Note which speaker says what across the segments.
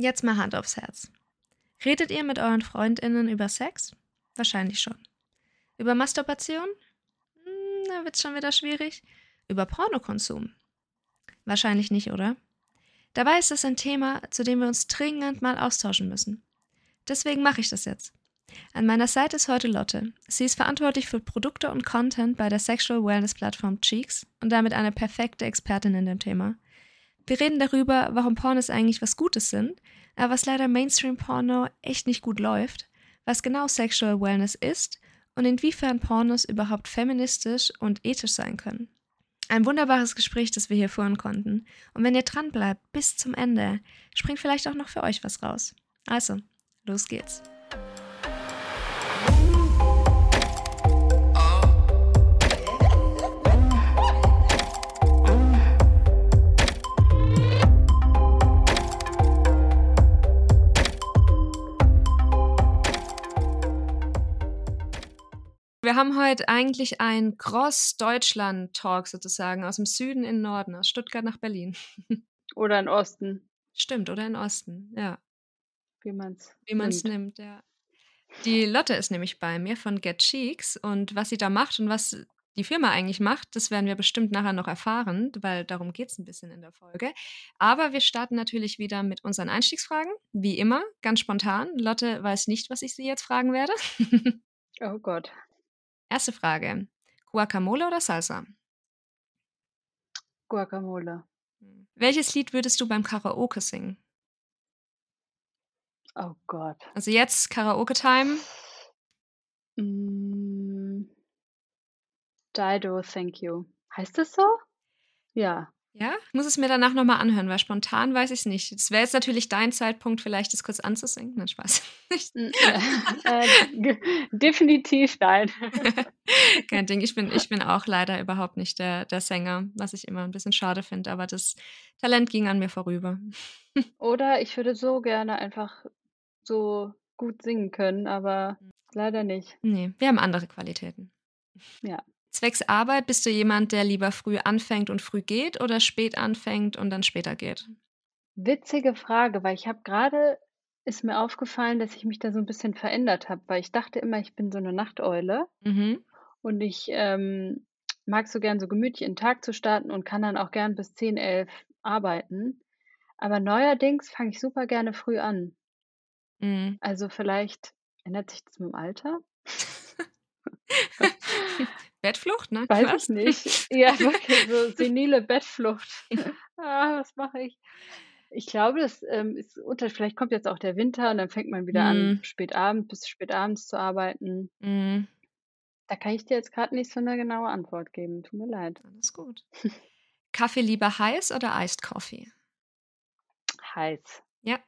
Speaker 1: Jetzt mal Hand aufs Herz. Redet ihr mit euren Freundinnen über Sex? Wahrscheinlich schon. Über Masturbation? Hm, da wird's schon wieder schwierig. Über Pornokonsum? Wahrscheinlich nicht, oder? Dabei ist das ein Thema, zu dem wir uns dringend mal austauschen müssen. Deswegen mache ich das jetzt. An meiner Seite ist heute Lotte. Sie ist verantwortlich für Produkte und Content bei der Sexual Wellness Plattform Cheeks und damit eine perfekte Expertin in dem Thema. Wir reden darüber, warum Pornos eigentlich was Gutes sind, aber was leider Mainstream-Porno echt nicht gut läuft, was genau Sexual Wellness ist und inwiefern Pornos überhaupt feministisch und ethisch sein können. Ein wunderbares Gespräch, das wir hier führen konnten. Und wenn ihr dran bleibt bis zum Ende, springt vielleicht auch noch für euch was raus. Also, los geht's. Wir haben heute eigentlich ein Cross-Deutschland-Talk sozusagen, aus dem Süden in den Norden, aus Stuttgart nach Berlin.
Speaker 2: Oder in Osten.
Speaker 1: Stimmt, oder in Osten, ja.
Speaker 2: Wie man es
Speaker 1: Wie man es nimmt, ja. Die Lotte ist nämlich bei mir von Get Cheeks und was sie da macht und was die Firma eigentlich macht, das werden wir bestimmt nachher noch erfahren, weil darum geht es ein bisschen in der Folge. Aber wir starten natürlich wieder mit unseren Einstiegsfragen, wie immer, ganz spontan. Lotte weiß nicht, was ich sie jetzt fragen werde.
Speaker 2: Oh Gott.
Speaker 1: Erste Frage. Guacamole oder Salsa?
Speaker 2: Guacamole.
Speaker 1: Welches Lied würdest du beim Karaoke singen?
Speaker 2: Oh Gott.
Speaker 1: Also jetzt Karaoke-Time.
Speaker 2: Mm. Dido, thank you. Heißt das so? Ja.
Speaker 1: Ja, ich muss es mir danach nochmal anhören, weil spontan weiß ich es nicht. Es wäre jetzt natürlich dein Zeitpunkt, vielleicht das kurz anzusingen. Nein, Spaß.
Speaker 2: Äh, definitiv nein.
Speaker 1: Kein Ding. Ich bin, ich bin auch leider überhaupt nicht der, der Sänger, was ich immer ein bisschen schade finde, aber das Talent ging an mir vorüber.
Speaker 2: Oder ich würde so gerne einfach so gut singen können, aber leider nicht.
Speaker 1: Nee, wir haben andere Qualitäten.
Speaker 2: Ja.
Speaker 1: Zwecks Arbeit bist du jemand, der lieber früh anfängt und früh geht oder spät anfängt und dann später geht?
Speaker 2: Witzige Frage, weil ich habe gerade, ist mir aufgefallen, dass ich mich da so ein bisschen verändert habe, weil ich dachte immer, ich bin so eine Nachteule
Speaker 1: Mhm.
Speaker 2: und ich ähm, mag so gern so gemütlich in den Tag zu starten und kann dann auch gern bis 10, 11 arbeiten. Aber neuerdings fange ich super gerne früh an.
Speaker 1: Mhm.
Speaker 2: Also vielleicht ändert sich das mit dem Alter?
Speaker 1: Bettflucht, ne?
Speaker 2: Weiß
Speaker 1: Was?
Speaker 2: ich nicht. Ja, wirklich so senile Bettflucht. Ah, was mache ich? Ich glaube, das ähm, ist unter vielleicht kommt jetzt auch der Winter und dann fängt man wieder an,
Speaker 1: Mhm.
Speaker 2: spät Abend bis spät abends zu arbeiten.
Speaker 1: Mhm.
Speaker 2: Da kann ich dir jetzt gerade nicht so eine genaue Antwort geben. Tut mir leid.
Speaker 1: Alles gut. Kaffee lieber heiß oder Iced Coffee?
Speaker 2: Heiß.
Speaker 1: Ja.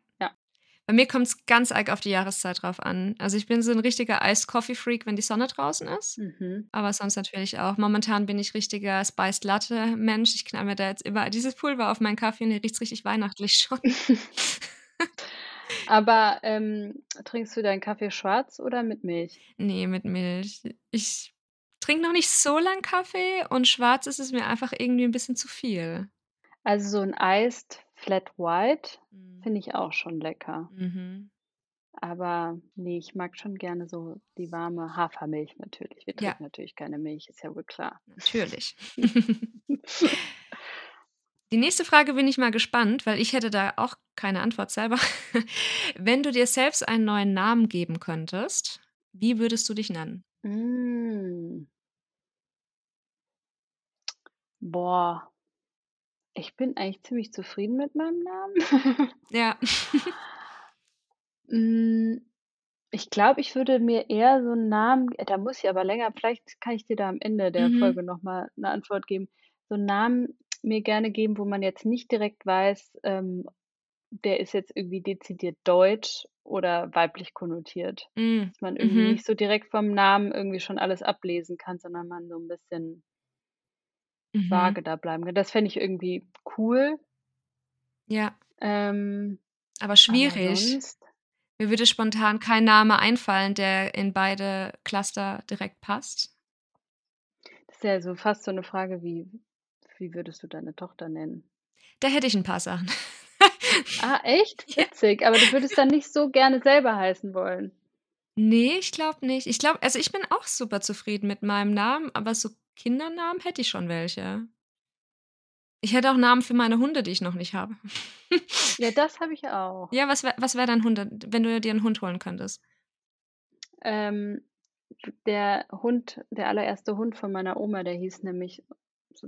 Speaker 1: Bei mir kommt es ganz arg auf die Jahreszeit drauf an. Also ich bin so ein richtiger Iced Coffee Freak, wenn die Sonne draußen ist.
Speaker 2: Mhm.
Speaker 1: Aber sonst natürlich auch. Momentan bin ich richtiger Spiced Latte Mensch. Ich knall mir da jetzt immer dieses Pulver auf meinen Kaffee und der riecht richtig weihnachtlich schon.
Speaker 2: Aber ähm, trinkst du deinen Kaffee schwarz oder mit Milch?
Speaker 1: nee, mit Milch. Ich trinke noch nicht so lang Kaffee und schwarz ist es mir einfach irgendwie ein bisschen zu viel.
Speaker 2: Also so ein Iced Flat White finde ich auch schon lecker.
Speaker 1: Mhm.
Speaker 2: Aber nee, ich mag schon gerne so die warme Hafermilch natürlich. Wir
Speaker 1: Ja.
Speaker 2: trinken natürlich keine Milch, ist ja wohl klar.
Speaker 1: Natürlich. Die nächste Frage bin ich mal gespannt, weil ich hätte da auch keine Antwort selber. Wenn du dir selbst einen neuen Namen geben könntest, wie würdest du dich nennen?
Speaker 2: Mm. Boah, ich bin eigentlich ziemlich zufrieden mit meinem Namen.
Speaker 1: Ja.
Speaker 2: Mm, Ich glaube, ich würde mir eher so einen Namen, äh, da muss ich aber länger, vielleicht kann ich dir da am Ende der
Speaker 1: Mhm.
Speaker 2: Folge nochmal eine Antwort geben. So einen Namen mir gerne geben, wo man jetzt nicht direkt weiß, ähm, der ist jetzt irgendwie dezidiert deutsch oder weiblich konnotiert.
Speaker 1: Mm,
Speaker 2: Dass man irgendwie
Speaker 1: Mhm.
Speaker 2: nicht so direkt vom Namen irgendwie schon alles ablesen kann, sondern man so ein bisschen
Speaker 1: Mhm.
Speaker 2: vage da bleiben. Das fände ich irgendwie cool.
Speaker 1: Ja,
Speaker 2: Ähm,
Speaker 1: aber
Speaker 2: aber
Speaker 1: schwierig.
Speaker 2: sonst,
Speaker 1: Mir würde spontan kein Name einfallen, der in beide Cluster direkt passt.
Speaker 2: das ist ja so fast so eine Frage wie, wie würdest du deine Tochter nennen?
Speaker 1: Da hätte ich ein paar Sachen.
Speaker 2: Ah, echt?
Speaker 1: Ja.
Speaker 2: Witzig, aber du würdest dann nicht so gerne selber heißen wollen?
Speaker 1: Ne, ich glaube nicht. Ich glaube also, ich bin auch super zufrieden mit meinem Namen, aber so Kindernamen hätte ich schon welche. Ich hätte auch Namen für meine Hunde, die ich noch nicht habe.
Speaker 2: Ja, das habe ich auch.
Speaker 1: Ja, was wär was wäre dein Hund, wenn du dir 'n Hund holen könntest?
Speaker 2: Ähm, der Hund der allererste Hund von meiner Oma, der hieß nämlich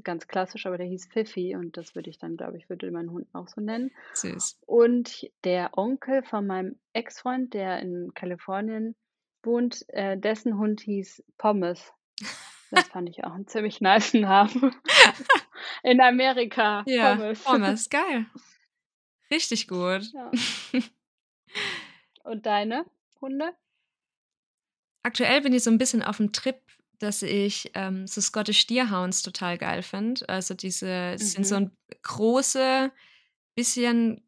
Speaker 2: ganz klassisch, aber der hieß Pfiffi und das würde ich dann glaube ich, würde meinen Hund auch so nennen.
Speaker 1: Süß.
Speaker 2: Und der Onkel von meinem Ex-Freund, der in Kalifornien wohnt, äh, dessen Hund hieß Pommes. Das fand ich auch 'n ziemlich nicen Namen. In Amerika,
Speaker 1: Ja,
Speaker 2: Pommes.
Speaker 1: Pommes, geil. Richtig gut.
Speaker 2: Ja. Und deine Hunde?
Speaker 1: Aktuell bin ich so 'n bisschen auf'm Trip, dass ich, ähm, so Scottish Deerhounds total geil finde. Also, diese das sind so
Speaker 2: Mhm.
Speaker 1: 'n große, bisschen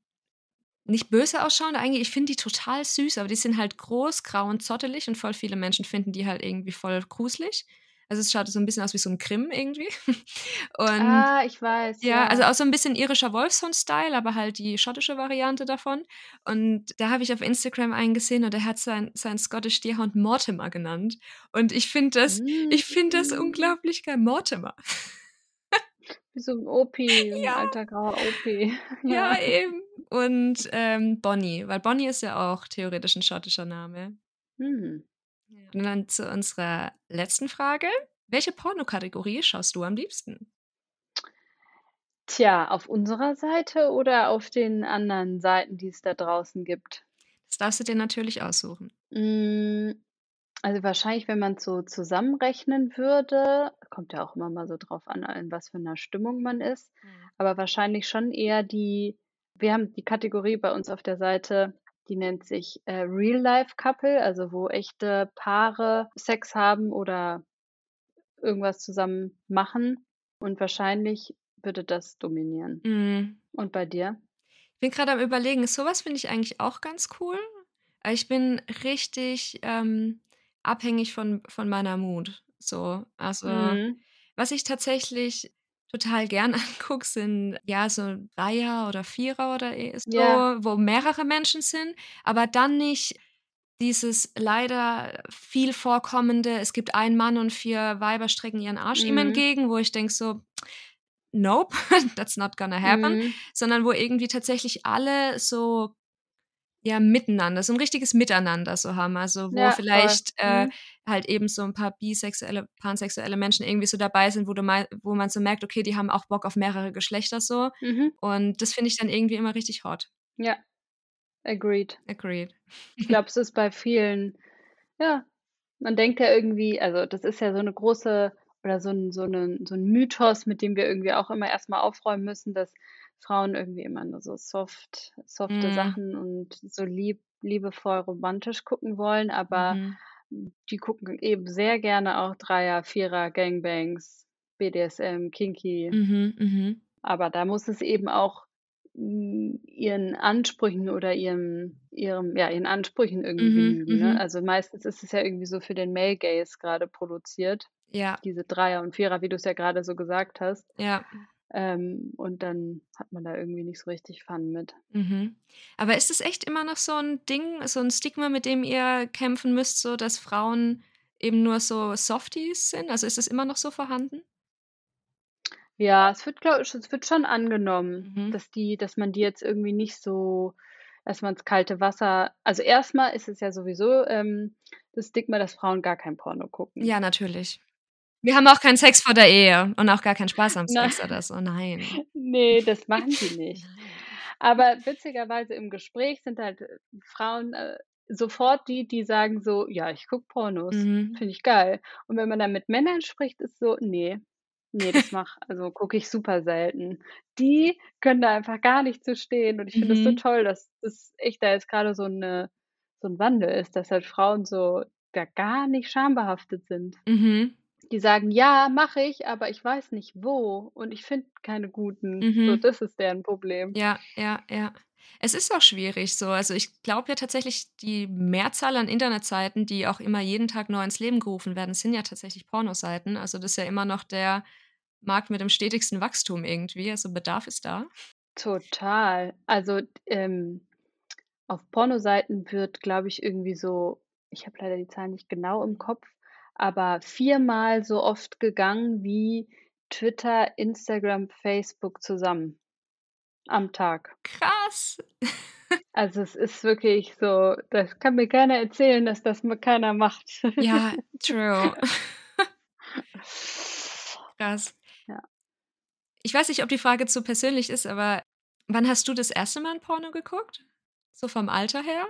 Speaker 1: nicht böse ausschauende eigentlich ich finde die total süß, aber die sind halt groß, grau und zottelig und voll viele Menschen finden die halt irgendwie voll gruselig. Also, es schaut so 'n bisschen aus wie so 'n Grimm irgendwie. Und
Speaker 2: Ah, ich weiß,
Speaker 1: ja, also
Speaker 2: ja.
Speaker 1: auch so 'n bisschen irischer Wolfshund-Style, aber halt die schottische Variante davon. Und da habe ich auf Instagram einen gesehen und der hat seinen seinen Scottish Deerhound Mortimer genannt. Und ich finde das ich finde das
Speaker 2: Hm.
Speaker 1: unglaublich geil. Mortimer.
Speaker 2: Wie so 'n Opi, 'n
Speaker 1: Ja.
Speaker 2: alter grauer Opi.
Speaker 1: Ja,
Speaker 2: Ja.
Speaker 1: eben. Und, ähm, Bonnie, weil Bonnie ist ja auch theoretisch 'n schottischer Name.
Speaker 2: Mhm.
Speaker 1: Und dann zu unserer letzten Frage. Welche Pornokategorie schaust du am liebsten?
Speaker 2: Tja, auf unserer Seite oder auf den anderen Seiten, die es da draußen gibt?
Speaker 1: Das darfst du dir natürlich aussuchen.
Speaker 2: Hm, also, wahrscheinlich, wenn man's so zusammenrechnen würde kommt ja auch immer mal so drauf an, in was für 'ner Stimmung man ist,
Speaker 1: Mhm.
Speaker 2: aber wahrscheinlich schon eher die wir haben die Kategorie bei uns auf der Seite, die nennt sich, äh, Real Life Couple, also, wo echte Paare Sex haben oder irgendwas zusammen machen und wahrscheinlich würde das dominieren.
Speaker 1: Mhm.
Speaker 2: Und bei dir?
Speaker 1: Ich bin grade am Überlegen, so was finde ich eigentlich auch ganz cool. Ich bin richtig, ähm, abhängig von von meiner Mut, so. Also,
Speaker 2: Mhm.
Speaker 1: was ich tatsächlich total gern angucke, sind, ja, so Dreier oder Vierer oder e so,
Speaker 2: Ja.
Speaker 1: wo mehrere Menschen sind, aber dann nicht dieses leider viel vorkommende, es gibt einen Mann und 4 Weiber strecken ihren Arsch ihm
Speaker 2: Mhm.
Speaker 1: entgegen, wo ich denke so: „Nope, that's not gonna happen“,
Speaker 2: Mhm.
Speaker 1: sondern wo irgendwie tatsächlich alle so, ja, miteinander so 'n richtiges Miteinander so haben. Also, wo
Speaker 2: Ja,
Speaker 1: vielleicht, äh,
Speaker 2: Mhm.
Speaker 1: halt eben so 'n paar bisexuelle, pansexuelle Menschen irgendwie so dabei sind, wo du mei wo man so merkt, okay, die haben auch Bock auf mehrere Geschlechter so.
Speaker 2: Mhm.
Speaker 1: Und das finde ich dann irgendwie immer richtig hot.
Speaker 2: Ja, agreed.
Speaker 1: Agreed.
Speaker 2: Ich glaube, es ist bei vielen ja, man denkt ja irgendwie also, das ist ja so 'ne große oder so 'n so 'nen so 'n Mythos, mit dem wir irgendwie auch immer erst mal aufräumen müssen, dass Frauen irgendwie immer nur so soft softe
Speaker 1: Mhm.
Speaker 2: Sachen und so lieb liebevoll romantisch gucken wollen, aber
Speaker 1: Mhm.
Speaker 2: die gucken eben sehr gerne auch Dreier, Vierer, Gangbangs, BDSM, Kinky.
Speaker 1: Mhm, mhm.
Speaker 2: Aber da muss es eben auch, hm, ihren Ansprüchen oder ihrem ihrem ja, ihren Ansprüchen irgendwie
Speaker 1: Mhm,
Speaker 2: genügen, ne?
Speaker 1: mhm.
Speaker 2: Also, meistens ist es ja irgendwie so für den Male Gaze grade produziert,
Speaker 1: Ja.
Speaker 2: diese Dreier und Vierer, wie du's ja grade so gesagt hast.
Speaker 1: Ja.
Speaker 2: Ähm, und dann hat man da irgendwie nicht so richtig Fun mit.
Speaker 1: Mhm. Aber ist es echt immer noch so 'n Ding, so 'n Stigma, mit dem ihr kämpfen müsst, so dass Frauen eben nur so Softies sind? Also, ist es immer noch so vorhanden?
Speaker 2: Ja, es wird, glaube ich es wird schon angenommen,
Speaker 1: Mhm.
Speaker 2: dass die dass man die jetzt irgendwie nicht so erst mal ins kalte Wasser also, erst mal ist es ja sowieso, ähm, das Stigma, dass Frauen gar kein Porno gucken.
Speaker 1: Ja, natürlich. Wir haben auch keinen Sex vor der Ehe und auch gar keinen Spaß am Sex oder so, nein.
Speaker 2: ne, das machen die nicht. Aber witzigerweise im Gespräch sind halt, äh, Frauen, äh, sofort die, die sagen so: „Ja, ich gucke Pornos,
Speaker 1: Mhm.
Speaker 2: finde ich geil.“ Und wenn man dann mit Männern spricht, ist so: „Ne, ne, das mach also, gucke ich super selten.“ Die können da einfach gar nicht zu stehen und ich finde so
Speaker 1: Mhm.
Speaker 2: toll, dass das echt da jetzt grade so so 'n Wandel ist, dass halt Frauen so da gar nicht schambehaftet sind.
Speaker 1: Mhm.
Speaker 2: Die sagen: „Ja, mache ich, aber ich weiß nicht wo und ich finde keine guten.“ So,
Speaker 1: Mhm.
Speaker 2: das ist deren Problem.
Speaker 1: Ja, ja, ja. Es ist auch schwierig so. Also, ich glaube ja tatsächlich, die Mehrzahl an Internetseiten, die auch immer jeden Tag neu ins Leben gerufen werden, sind ja tatsächlich Pornoseiten. Also, das ist ja immer noch der Markt mit dem stetigsten Wachstum irgendwie. Also, Bedarf ist da.
Speaker 2: Total. Also, ähm, auf Pornoseiten wird, glaube ich, irgendwie so ich habe leider die Zahlen nicht genau im Kopf, aber viermal so oft gegangen wie Twitter, Instagram, Facebook zusammen am Tag.
Speaker 1: Krass.
Speaker 2: Also, es ist wirklich so das kann mir keiner erzählen, dass das mal keiner macht.
Speaker 1: Ja, true. Krass.
Speaker 2: Ja.
Speaker 1: Ich weiß nicht, ob die Frage zu persönlich ist, aber wann hast du das erste Mal 'n Porno geguckt? So vom Alter her?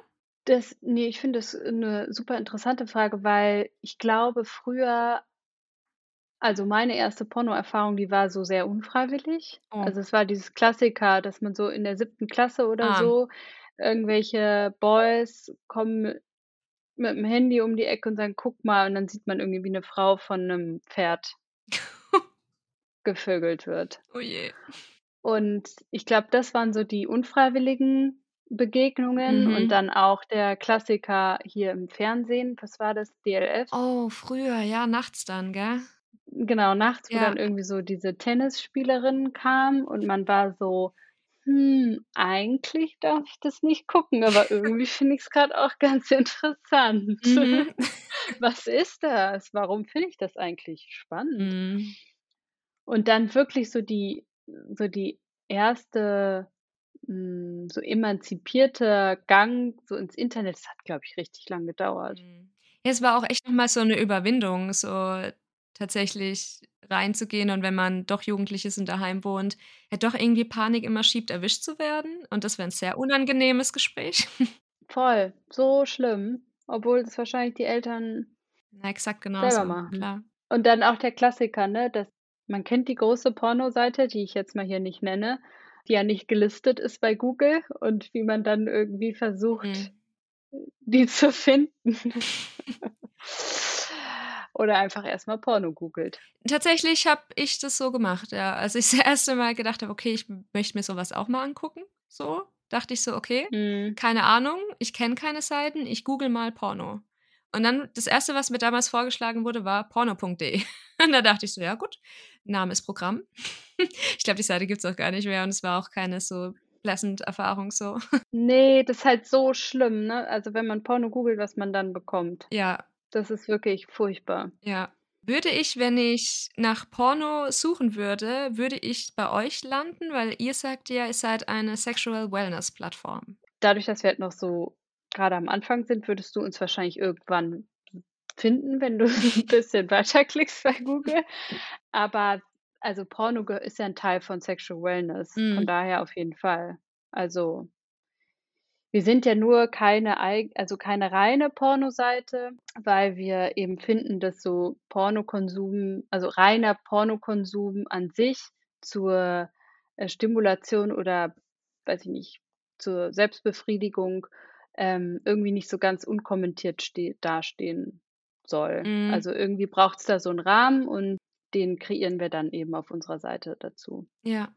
Speaker 2: Das ne, ich finde das 'ne super interessante Frage, weil ich glaube früher also, meine erste Pornoerfahrung, die war so sehr unfreiwillig.
Speaker 1: Oh.
Speaker 2: Also, es war dieses Klassiker, dass man so in der 7. Klasse oder
Speaker 1: Ah.
Speaker 2: so irgendwelche Boys kommen mit 'm Handy um die Ecke und sagen: „Guck mal.“ Und dann sieht man irgendwie, wie 'ne Frau von 'nem Pferd gevögelt wird.
Speaker 1: Oh je.
Speaker 2: Und ich glaube, das waren so die unfreiwilligen Begegnungen und
Speaker 1: mhm.
Speaker 2: dann auch der Klassiker hier im Fernsehen. Was war das? DLF?
Speaker 1: Oh, früher, ja, nachts dann, gell?
Speaker 2: Genau, nachts, wo dann irgendwie so diese Tennisspielerin kam und man war so: „Hm, eigentlich darf ich das nicht gucken, aber irgendwie finde ich es gerade auch ganz interessant.
Speaker 1: Mhm.
Speaker 2: Was ist das? Warum finde ich das eigentlich spannend?“
Speaker 1: Mhm.
Speaker 2: Und dann wirklich so die so die 1. Hm, so emanzipierter Gang so ins Internet, das hat, glaube ich, richtig lang gedauert.
Speaker 1: Mhm. Ja, es war auch echt nochmal so eine Überwindung, so tatsächlich reinzugehen und wenn man doch jugendlich ist und daheim wohnt, ja doch irgendwie Panik immer schiebt, erwischt zu werden. Und das wäre ein sehr unangenehmes Gespräch.
Speaker 2: Voll, so schlimm. Obwohl das wahrscheinlich die Eltern
Speaker 1: Na, exakt
Speaker 2: genau
Speaker 1: selber
Speaker 2: machen.
Speaker 1: Klar.
Speaker 2: Und dann auch der Klassiker, ne? Das, man kennt die große Pornoseite, die ich jetzt mal hier nicht nenne, die ja nicht gelistet ist bei Google und wie man dann irgendwie versucht,
Speaker 1: Mhm.
Speaker 2: die zu finden. Oder einfach erst mal Porno googelt.
Speaker 1: Tatsächlich habe ich das so gemacht, ja. Als ich das erste Mal gedacht habe: „Okay, ich möchte mir so was auch mal angucken“, so, dachte ich so: „Okay,
Speaker 2: Mhm.
Speaker 1: keine Ahnung, ich kenne keine Seiten, ich google mal Porno.“ Und dann das Erste, was mir damals vorgeschlagen wurde, war porno.de. Und da dachte ich so: „Ja gut, Name ist Programm.“ Ich glaube, die Seite gibt's auch gar nicht mehr und es war auch keine so pleasant Erfahrung so.
Speaker 2: Ne, das ist halt so schlimm, ne? Also, wenn man Porno googelt, was man dann bekommt.
Speaker 1: Ja.
Speaker 2: Das ist wirklich furchtbar.
Speaker 1: Ja. Würde ich, wenn ich nach Porno suchen würde würde ich bei euch landen? Weil ihr sagt ja, ihr seid eine Sexual Wellness Plattform.
Speaker 2: Dadurch, dass wir halt noch so grade am Anfang sind, würdest du uns wahrscheinlich irgendwann finden, wenn du 'n bisschen weiterklickst bei Google. Aber also, Porno ist ja 'n Teil von Sexual Wellness, von
Speaker 1: Mhm.
Speaker 2: daher auf jeden Fall. Also wir sind ja nur keine also, keine reine Pornoseite, weil wir eben finden, dass so Pornokonsum also, reiner Pornokonsum an sich zur, äh, Stimulation oder, weiß ich nicht, zur Selbstbefriedigung, ähm, irgendwie nicht so ganz unkommentiert ste dastehen soll.
Speaker 1: Mhm.
Speaker 2: Also, irgendwie braucht's da so 'n Rahmen und den kreieren wir dann eben auf unserer Seite dazu.
Speaker 1: Ja.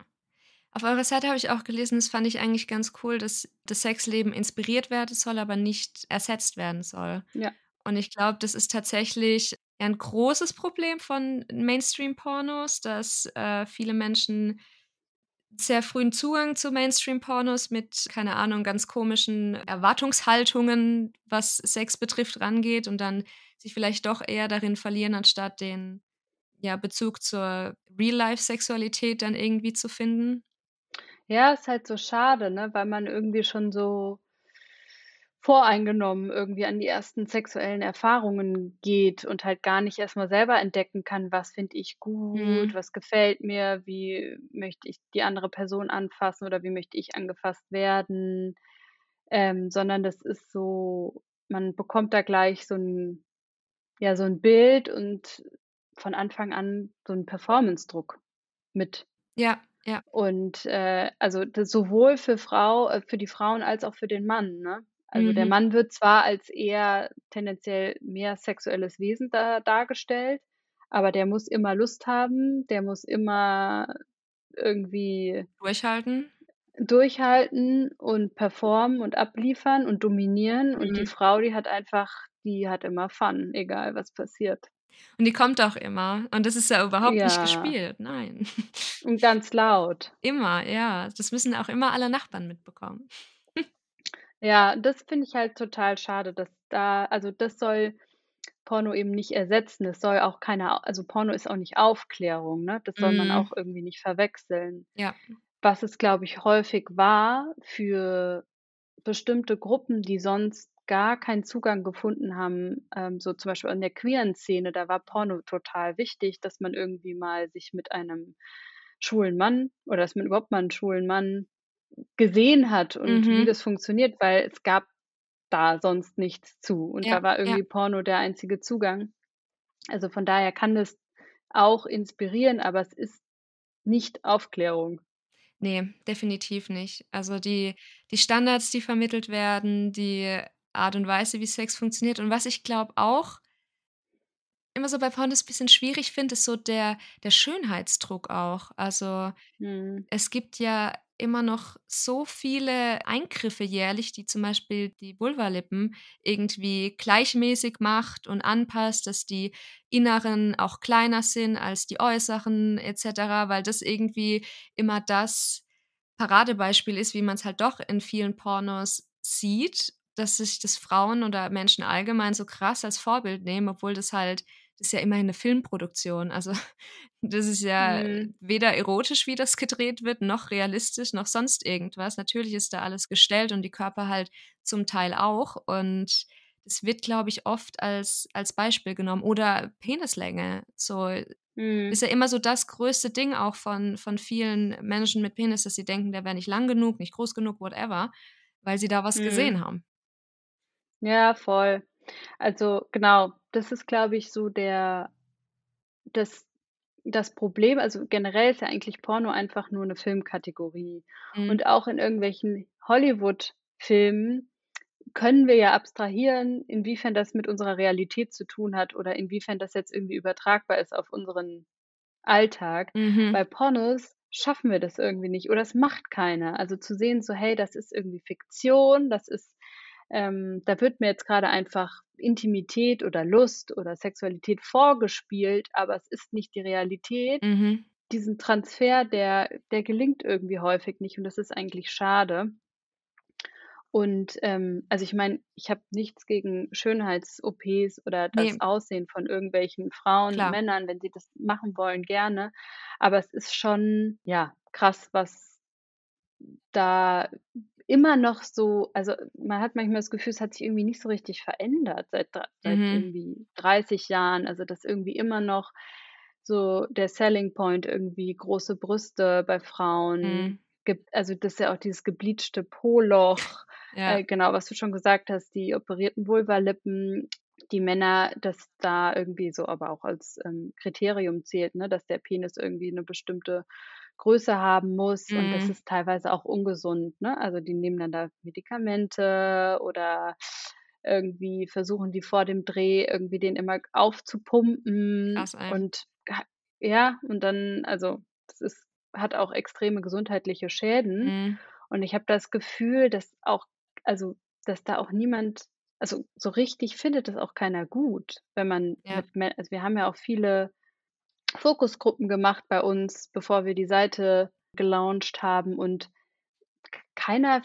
Speaker 1: Auf eurer Seite habe ich auch gelesen, das fand ich eigentlich ganz cool, dass das Sexleben inspiriert werden soll, aber nicht ersetzt werden soll.
Speaker 2: Ja.
Speaker 1: Und ich glaube, das ist tatsächlich ja 'n großes Problem von Mainstream-Pornos, dass, äh, viele Menschen sehr frühen Zugang zu Mainstream-Pornos mit, keine Ahnung, ganz komischen Erwartungshaltungen, was Sex betrifft, rangeht und dann sich vielleicht doch eher darin verlieren, anstatt den, ja, Bezug zur Real-Life-Sexualität dann irgendwie zu finden.
Speaker 2: Ja, ist halt so schade, ne, weil man irgendwie schon so voreingenommen irgendwie an die ersten sexuellen Erfahrungen geht und halt gar nicht erst mal selber entdecken kann: „Was finde ich gut?
Speaker 1: Mhm.
Speaker 2: Was gefällt mir? Wie möchte ich die andere Person anfassen oder wie möchte ich angefasst werden?“ Ähm, sondern das ist so man bekommt da gleich so 'n ja, so 'n Bild und von Anfang an so 'n Performance-Druck mit.
Speaker 1: Ja, ja.
Speaker 2: Und, äh, also, das sowohl für Frau äh, für die Frauen als auch für den Mann, ne? Also, der
Speaker 1: Mhm.
Speaker 2: Mann wird zwar als eher tendenziell mehr sexuelles Wesen da dargestellt, aber der muss immer Lust haben, der muss immer irgendwie
Speaker 1: Durchhalten.
Speaker 2: durchhalten und performen und abliefern und dominieren und die
Speaker 1: Mhm.
Speaker 2: Frau, die hat einfach die hat immer Fun, egal was passiert.
Speaker 1: Und die kommt auch immer. Und das ist ja überhaupt nicht
Speaker 2: Ja.
Speaker 1: gespielt, nein.
Speaker 2: Und ganz laut.
Speaker 1: Immer, ja. Das müssen auch immer alle Nachbarn mitbekommen.
Speaker 2: Ja, das finde ich halt total schade, dass da also, das soll Porno eben nicht ersetzen. Es soll auch keine also, Porno ist auch nicht Aufklärung, ne? Das soll man
Speaker 1: Mhm.
Speaker 2: auch irgendwie nicht verwechseln.
Speaker 1: Ja.
Speaker 2: Was es, glaube ich, häufig war für bestimmte Gruppen, die sonst gar keinen Zugang gefunden haben, ähm, so zum Beispiel in der queeren Szene, da war Porno total wichtig, dass man irgendwie mal sich mit einem schwulen Mann oder dass man überhaupt mal 'n schwulen Mann gesehen hat und wie
Speaker 1: Mhm.
Speaker 2: das funktioniert, weil es gab da sonst nichts zu und
Speaker 1: Ja,
Speaker 2: da war
Speaker 1: ja.
Speaker 2: irgendwie Porno der einzige Zugang. Also, von daher kann das auch inspirieren, aber es ist nicht Aufklärung.
Speaker 1: Ne, definitiv nicht. Also, die die Standards, die vermittelt werden, die Art und Weise, wie Sex funktioniert und was ich glaube auch immer so bei Pornos bisschen schwierig finde, ist so der der Schönheitsdruck auch. Also,
Speaker 2: Mhm.
Speaker 1: es gibt ja immer noch so viele Eingriffe jährlich, die zum Beispiel die Vulvalippen irgendwie gleichmäßig macht und anpasst, dass die inneren auch kleiner sind als die äußeren et cetera, weil das irgendwie immer das Paradebeispiel ist, wie man's halt doch in vielen Pornos sieht, dass sich das Frauen oder Menschen allgemein so krass als Vorbild nehmen, obwohl das halt das ist ja immerhin 'ne Filmproduktion. Also, das ist ja
Speaker 2: Mhm.
Speaker 1: weder erotisch, wie das gedreht wird, noch realistisch, noch sonst irgendwas. Natürlich ist da alles gestellt und die Körper halt zum Teil auch. Und es wird, glaube ich, oft als als Beispiel genommen. Oder Penislänge. So
Speaker 2: Mhm.
Speaker 1: ist ja immer so das größte Ding auch von von vielen Menschen mit Penis, dass sie denken, der wäre nicht lang genug, nicht groß genug, whatever, weil sie da was
Speaker 2: Mhm.
Speaker 1: gesehen haben.
Speaker 2: Ja, voll. Also, genau, das ist, glaube ich, so der das das Problem also, generell ist ja eigentlich Porno einfach nur 'ne Filmkategorie.
Speaker 1: Mhm.
Speaker 2: Und auch in irgendwelchen Hollywood-Filmen können wir ja abstrahieren, inwiefern das mit unserer Realität zu tun hat oder inwiefern das jetzt irgendwie übertragbar ist auf unseren Alltag.
Speaker 1: Mhm.
Speaker 2: Bei Pornos schaffen wir das irgendwie nicht oder es macht keiner. Also, zu sehen so: „Hey, das ist irgendwie Fiktion, das ist ähm, da wird mir jetzt grade einfach Intimität oder Lust oder Sexualität vorgespielt, aber es ist nicht die Realität.“
Speaker 1: Mhm.
Speaker 2: Diesen Transfer, der der gelingt irgendwie häufig nicht und das ist eigentlich schade. Und, ähm, also, ich meine, ich habe nichts gegen Schönheits-OPs oder das
Speaker 1: Ne.
Speaker 2: Aussehen von irgendwelchen Frauen,
Speaker 1: Klar.
Speaker 2: Männern, wenn sie das machen wollen, gerne. Aber es ist schon, ja, krass, was da immer noch so also, man hat manchmal das Gefühl, es hat sich irgendwie nicht so richtig verändert seit seit
Speaker 1: Mhm.
Speaker 2: irgendwie 30 Jahren. Also, dass irgendwie immer noch so der Selling Point irgendwie große Brüste bei Frauen
Speaker 1: Mhm.
Speaker 2: gibt. Also, das ist ja auch dieses gebleachte Po-Loch.
Speaker 1: Ja.
Speaker 2: Äh, genau, was du schon gesagt hast, die operierten Vulvalippen. Die Männer, dass da irgendwie so aber auch als, ähm, Kriterium zählt, ne, dass der Penis irgendwie 'ne bestimmte Größe haben muss und das
Speaker 1: Mhm.
Speaker 2: ist teilweise auch ungesund, ne? Also, die nehmen dann da Medikamente oder irgendwie versuchen die vor dem Dreh irgendwie den immer aufzupumpen
Speaker 1: Krass,
Speaker 2: und ja, und dann also, das ist hat auch extreme gesundheitliche Schäden.
Speaker 1: Mhm.
Speaker 2: Und ich habe das Gefühl, dass auch also, dass da auch niemand also, so richtig findet das auch keiner gut, wenn man
Speaker 1: Ja.
Speaker 2: mit also, wir haben ja auch viele Fokusgruppen gemacht bei uns, bevor wir die Seite gelauncht haben und keiner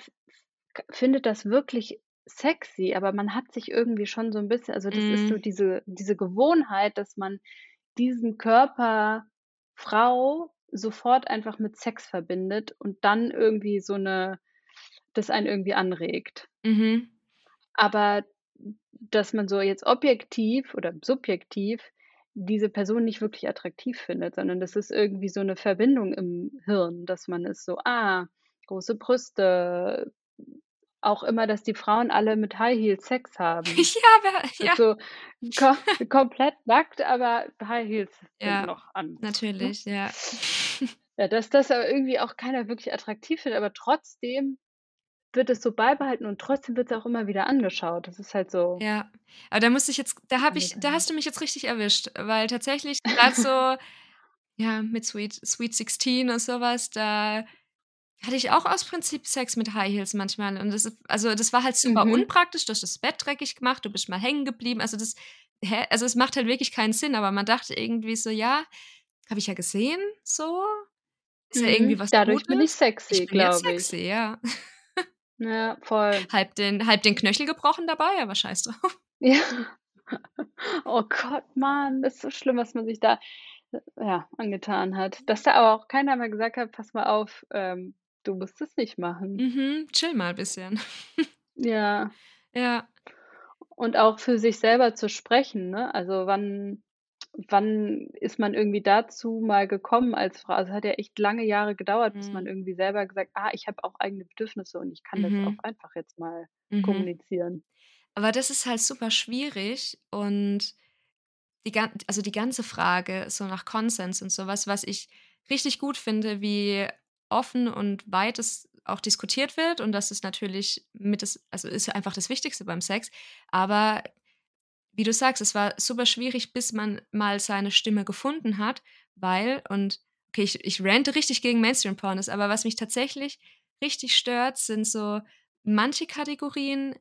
Speaker 2: findet das wirklich sexy, aber man hat sich irgendwie schon so 'n bisschen also, das ist so
Speaker 1: Mhm.
Speaker 2: diese diese Gewohnheit, dass man diesen Körper Frau sofort einfach mit Sex verbindet und dann irgendwie so 'ne das einen irgendwie anregt.
Speaker 1: Mhm.
Speaker 2: Aber dass man so jetzt objektiv oder subjektiv diese Person nicht wirklich attraktiv findet, sondern das ist irgendwie so 'ne Verbindung im Hirn, dass man ist so: „Ah, große Brüste.“ Auch immer, dass die Frauen alle mit High Heels Sex haben.
Speaker 1: Ja, ja.
Speaker 2: So ko komplett nackt, aber High Heels sind
Speaker 1: Ja,
Speaker 2: noch an, ne?
Speaker 1: natürlich, ja.
Speaker 2: Ja, dass das aber irgendwie auch keiner wirklich attraktiv findet, aber trotzdem wird es so beibehalten und trotzdem wird's auch immer wieder angeschaut. Das ist halt so
Speaker 1: Ja, aber da musste ich jetzt da habe ich da hast du mich jetzt richtig erwischt, weil tatsächlich grad so, ja, mit Sweet Sweet Sixteen und so was, da hatte ich auch aus Prinzip Sex mit High Heels manchmal. Und das also das war halt super
Speaker 2: Mhm.
Speaker 1: unpraktisch, du hast das Bett dreckig gemacht, du bist mal hängen geblieben. Also das, hä? Also es macht halt wirklich keinen Sinn, aber man dachte irgendwie so, ja, habe ich ja gesehen, so. Ist ja irgendwie
Speaker 2: Mhm.
Speaker 1: was
Speaker 2: Dadurch bin ich
Speaker 1: Gutes.
Speaker 2: sexy,
Speaker 1: Ich bin jetzt
Speaker 2: glaube ich.
Speaker 1: sexy, ja.
Speaker 2: Ja, voll.
Speaker 1: Halb den, halb den Knöchel gebrochen dabei, aber scheiß drauf.
Speaker 2: Ja. Oh Gott, Mann, das ist so schlimm, was man sich da, äh, ja, angetan hat. Dass da aber auch keiner mal gesagt hat: „Pass mal auf, ähm, du musst es nicht machen.“
Speaker 1: Mhm, chill mal bisschen.
Speaker 2: Ja.
Speaker 1: Ja.
Speaker 2: Und auch für sich selber zu sprechen, ne? Also, wann wann ist man irgendwie dazu mal gekommen als Frau? Also, es hat ja echt lange Jahre gedauert, bis man
Speaker 1: Mhm.
Speaker 2: irgendwie selber gesagt: „Ah, ich habe auch eigene Bedürfnisse und ich kann das auch
Speaker 1: Mhm.
Speaker 2: einfach jetzt mal
Speaker 1: Mhm.
Speaker 2: kommunizieren.“
Speaker 1: Aber das ist halt super schwierig und die also die ganze Frage so nach Konsens und so was, ich richtig gut finde, wie offen und weit es auch diskutiert wird und das ist natürlich mit das also ist ja einfach das Wichtigste beim Sex. Aber wie du sagst, es war super schwierig, bis man mal seine Stimme gefunden hat, weil und okay, ich ich rante richtig gegen Mainstream-Pornos, aber was mich tatsächlich richtig stört, sind so manche Kategorien,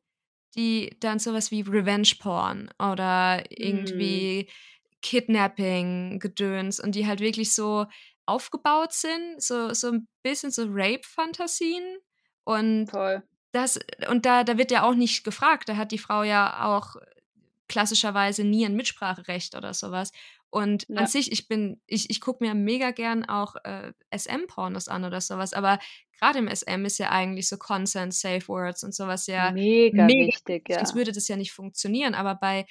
Speaker 1: die dann so was wie Revenge-Porn oder irgendwie Kidnapping-Gedöns und die halt wirklich so aufgebaut sind, so so 'n bisschen so Rape-Fantasien und
Speaker 2: Voll.
Speaker 1: das und da da wird ja auch nicht gefragt. Da hat die Frau ja auch klassischerweise nie 'n Mitspracherecht oder so was. Und an
Speaker 2: Ja.
Speaker 1: sich, ich bin ich ich gucke mir mega gern auch, äh, SM-Pornos an oder so was, aber grade im SM ist ja eigentlich so Consent, Safe Words und so was ja
Speaker 2: Mega
Speaker 1: mega
Speaker 2: wichtig,
Speaker 1: wichtig, sonst
Speaker 2: ja.
Speaker 1: würde das ja nicht funktionieren. Aber bei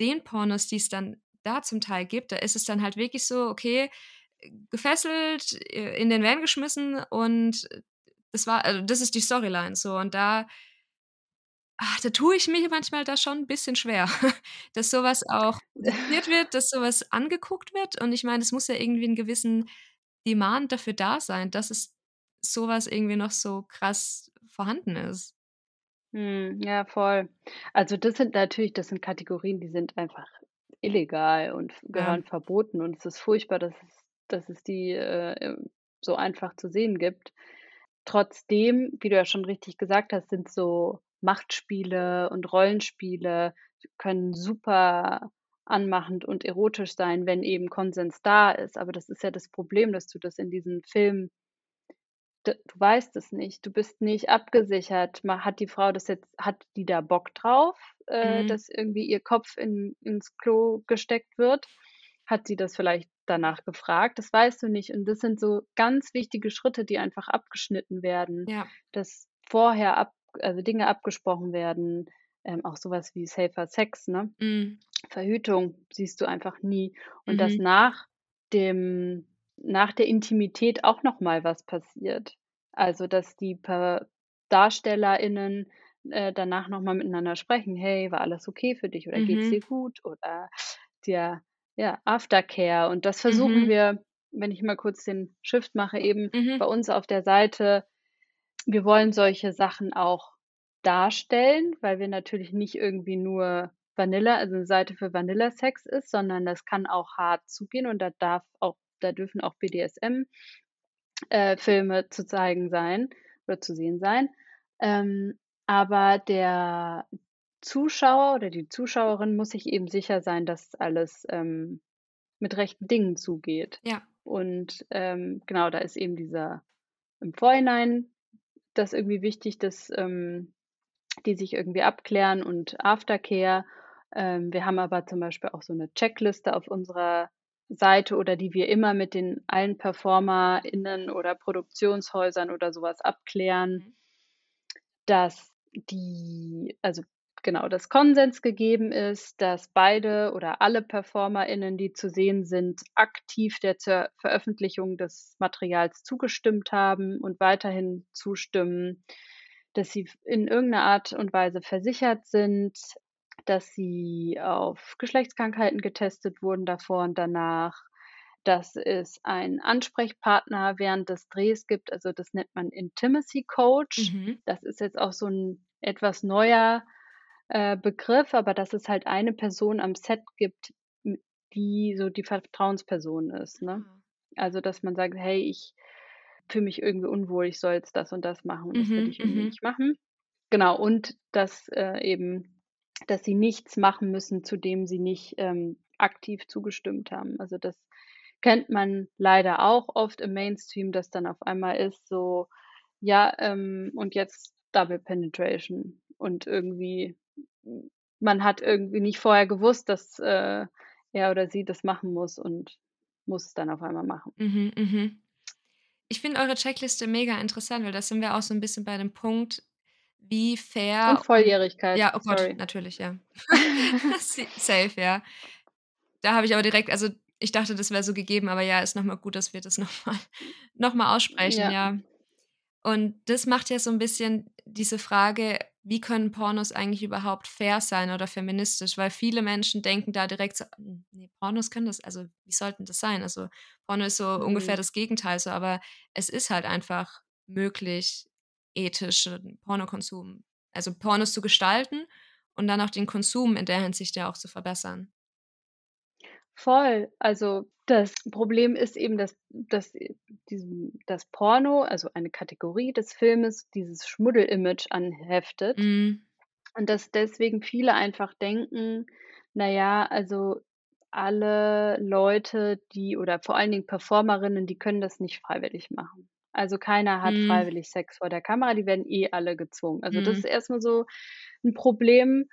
Speaker 1: den Pornos, die es dann da zum Teil gibt, da ist es dann halt wirklich so, okay, gefesselt, äh, in den Van geschmissen und das war also das ist die Storyline so und da ah, da tue ich mich manchmal da schon 'n bisschen schwer, dass so was auch diskutiert wird, dass so was angeguckt wird. Und ich meine, es muss ja irgendwie 'n gewissen Demand dafür da sein, dass es so was irgendwie noch so krass vorhanden ist.
Speaker 2: Mhm, ja, voll. Also, das sind natürlich das sind Kategorien, die sind einfach illegal und f
Speaker 1: Ja.
Speaker 2: gehören verboten und es ist furchtbar, dass es dass es die, äh, so einfach zu sehen gibt. Trotzdem, wie du ja schon richtig gesagt hast, sind so Machtspiele und Rollenspiele können super anmachend und erotisch sein, wenn eben Konsens da ist. Aber das ist ja das Problem, dass du das in diesen Filmen du weißt es nicht. Du bist nicht abgesichert. Hat die Frau das jetzt hat die da Bock drauf, äh,
Speaker 1: Mhm.
Speaker 2: dass irgendwie ihr Kopf in ins Klo gesteckt wird? Hat sie das vielleicht danach gefragt? Das weißt du nicht. Und das sind so ganz wichtige Schritte, die einfach abgeschnitten werden,
Speaker 1: Ja.
Speaker 2: dass vorher ab also Dinge abgesprochen werden, ähm, auch so was wie safer Sex, ne?
Speaker 1: Mhm.
Speaker 2: Verhütung siehst du einfach nie. Und dass
Speaker 1: Mhm.
Speaker 2: nach dem nach der Intimität auch noch mal was passiert. Also, dass die DarstellerInnen, äh, danach noch mal miteinander sprechen: „Hey, war alles okay für dich oder geht's
Speaker 1: Mhm.
Speaker 2: dir gut?“ Oder dir ja, Aftercare. Und das versuchen
Speaker 1: Mhm.
Speaker 2: wir, wenn ich mal kurz den Shift mache, eben bei
Speaker 1: Mhm.
Speaker 2: uns auf der Seite wir wollen solche Sachen auch darstellen, weil wir natürlich nicht irgendwie nur Vanilla also 'ne Seite für Vanilla-Sex ist, sondern das kann auch hart zugehen und da darf auch da dürfen auch BDSM äh, zu zeigen sein oder zu sehen sein. Ähm, aber der Zuschauer oder die Zuschauerin muss sich eben sicher sein, dass alles, ähm, mit rechten Dingen zugeht.
Speaker 1: Ja.
Speaker 2: Und, ähm, genau, da ist eben dieser im Vorhinein das irgendwie wichtig, dass, ähm, die sich irgendwie abklären und Aftercare. Ähm, wir haben aber zum Beispiel auch so 'ne Checkliste auf unserer Seite oder die wir immer mit den allen PerformerInnen oder Produktionshäusern oder so was abklären
Speaker 1: Mhm.
Speaker 2: dass die also genau, dass Konsens gegeben ist, dass beide oder alle PerformerInnen, die zu sehen sind, aktiv der zur Veröffentlichung des Materials zugestimmt haben und weiterhin zustimmen, dass sie in irgend 'ner Art und Weise versichert sind, dass sie auf Geschlechtskrankheiten getestet wurden davor und danach, dass es einen Ansprechpartner während des Drehs gibt. Also, das nennt man Intimacy Coach.
Speaker 1: Mhm.
Speaker 2: Das ist jetzt auch so 'n etwas neuer, äh, Begriff, aber dass es halt eine Person am Set gibt, die so die Vertrauensperson ist, ne?
Speaker 1: Ah.
Speaker 2: Also, dass man sagt: „Hey, ich“ fühle mich irgendwie unwohl, ich soll jetzt das und das machen und das will
Speaker 1: Mhm,
Speaker 2: ich irgendwie
Speaker 1: mhm.
Speaker 2: nicht machen. Genau, und dass, äh, eben dass sie nichts machen müssen, zu dem sie nicht, ähm, aktiv zugestimmt haben. Also, das kennt man leider auch oft im Mainstream, dass dann auf einmal ist so: „Ja, ähm, und jetzt Double Penetration.“ Und irgendwie man hat irgendwie nicht vorher gewusst, dass, äh, er oder sie das machen muss und muss es dann auf einmal machen.
Speaker 1: Mhm, mhm. Ich finde eure Checkliste mega interessant, weil da sind wir auch so 'n bisschen bei dem Punkt, wie fair und
Speaker 2: Volljährigkeit,
Speaker 1: ja, oh Gott,
Speaker 2: sorry.
Speaker 1: natürlich, ja. Safe, ja. Da habe ich aber direkt also, ich dachte, das wäre so gegeben, aber ja, ist noch mal gut, dass wir das noch mal noch mal aussprechen,
Speaker 2: Ja.
Speaker 1: ja. Und das macht ja so 'n bisschen diese Frage, wie können Pornos eigentlich überhaupt fair sein oder feministisch? Weil viele Menschen denken da direkt so: „Hm, ne, Pornos können das also, wie sollten das sein?“ Also, Porno ist so ungefähr
Speaker 2: Mhm.
Speaker 1: das Gegenteil so, aber es ist halt einfach möglich, ethischen Pornokonsum also, Pornos zu gestalten und dann auch den Konsum in der Hinsicht ja auch zu verbessern.
Speaker 2: Voll. Also, das Problem ist eben, dass dass äh, diesem das Porno, also eine Kategorie des Filmes, dieses Schmuddel-Image anheftet
Speaker 1: Mhm.
Speaker 2: und dass deswegen viele einfach denken: „Na ja, also alle Leute, die oder vor allen Dingen Performerinnen, die können das nicht freiwillig machen. Also, keiner hat
Speaker 1: Mhm.
Speaker 2: freiwillig Sex vor der Kamera, die werden eh alle gezwungen.“ Also, das ist
Speaker 1: Mhm.
Speaker 2: erst mal so 'n Problem,